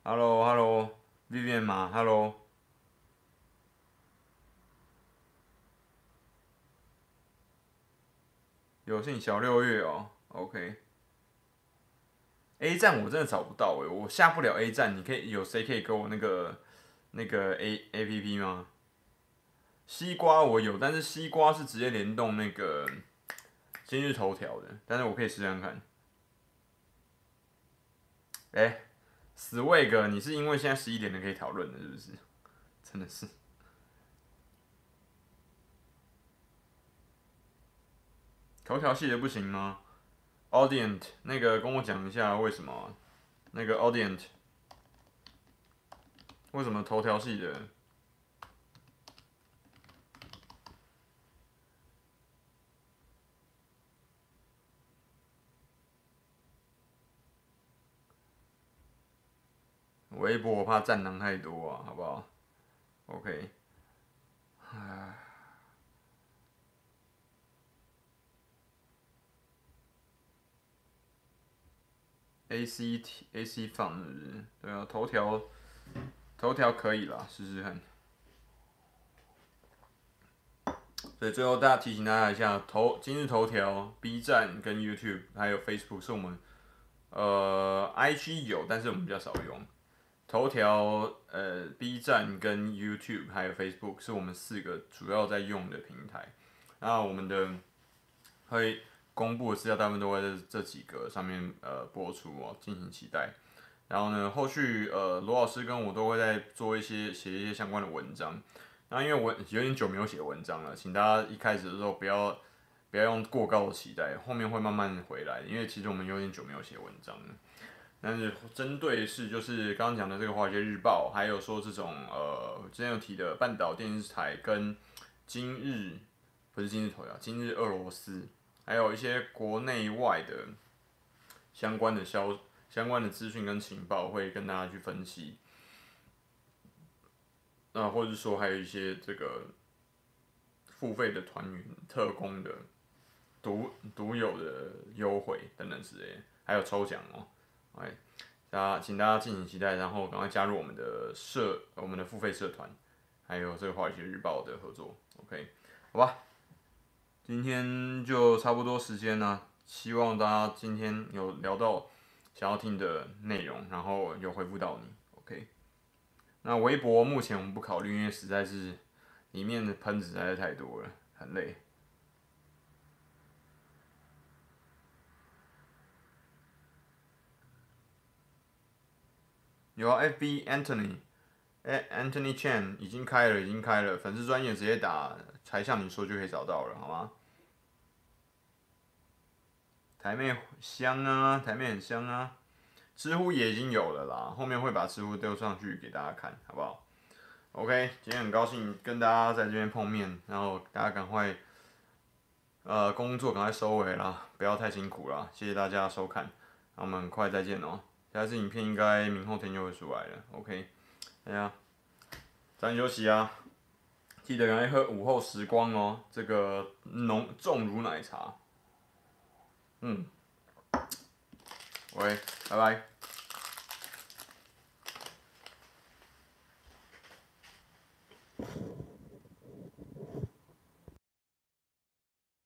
！Hello，Hello，Vivian 吗？Hello，有幸小六月哦，OK。A 站我真的找不到诶、欸，我下不了 A 站，你可以有谁可以给我那个那个 A A P P 吗？西瓜我有，但是西瓜是直接联动那个今日头条的，但是我可以试试看看。哎、欸，Swag，你是因为现在十一点了可以讨论的，是不是？真的是。头条系的不行吗？Audient，那个跟我讲一下为什么？那个 Audient，为什么头条系的？微博我怕战狼太多啊，好不好？OK，唉，ACT AC 放是不是？对啊，头条头条可以啦，试试看。所以最后大家提醒大家一下，头今日头条、B 站跟 YouTube 还有 Facebook 是我们呃 IG 有，但是我们比较少用。头条、呃，B 站跟 YouTube 还有 Facebook 是我们四个主要在用的平台。那我们的会公布的资料大部分都会在这几个上面呃播出哦，敬请期待。然后呢，后续呃罗老师跟我都会在做一些写一些相关的文章。那因为我有点久没有写文章了，请大家一开始的时候不要不要用过高的期待，后面会慢慢回来。因为其实我们有点久没有写文章了。但是针对是就是刚刚讲的这个华尔街日报，还有说这种呃之前有提的半岛电视台跟今日不是今日头条，今日俄罗斯，还有一些国内外的相关的消相关的资讯跟情报会跟大家去分析。那、或者说还有一些这个付费的团员特工的独独有的优惠等等之类，还有抽奖哦。哎，大家请大家敬请期待，然后赶快加入我们的社，我们的付费社团，还有这个华尔街日报的合作，OK，好吧，今天就差不多时间了，希望大家今天有聊到想要听的内容，然后有回复到你，OK。那微博目前我们不考虑，因为实在是里面的喷子实在是太多了，很累。有啊，FB Anthony，哎，Anthony Chan 已经开了，已经开了，粉丝专业直接打“才向你说”就可以找到了，好吗？台妹香啊，台妹很香啊，知乎也已经有了啦，后面会把知乎丢上去给大家看，好不好？OK，今天很高兴跟大家在这边碰面，然后大家赶快，呃，工作赶快收尾啦，不要太辛苦了，谢谢大家收看，那我们很快再见哦。下次影片应该明后天就会出来了，OK，大家早点休息啊，记得赶快喝午后时光哦，这个浓重乳奶茶，嗯，喂，拜拜。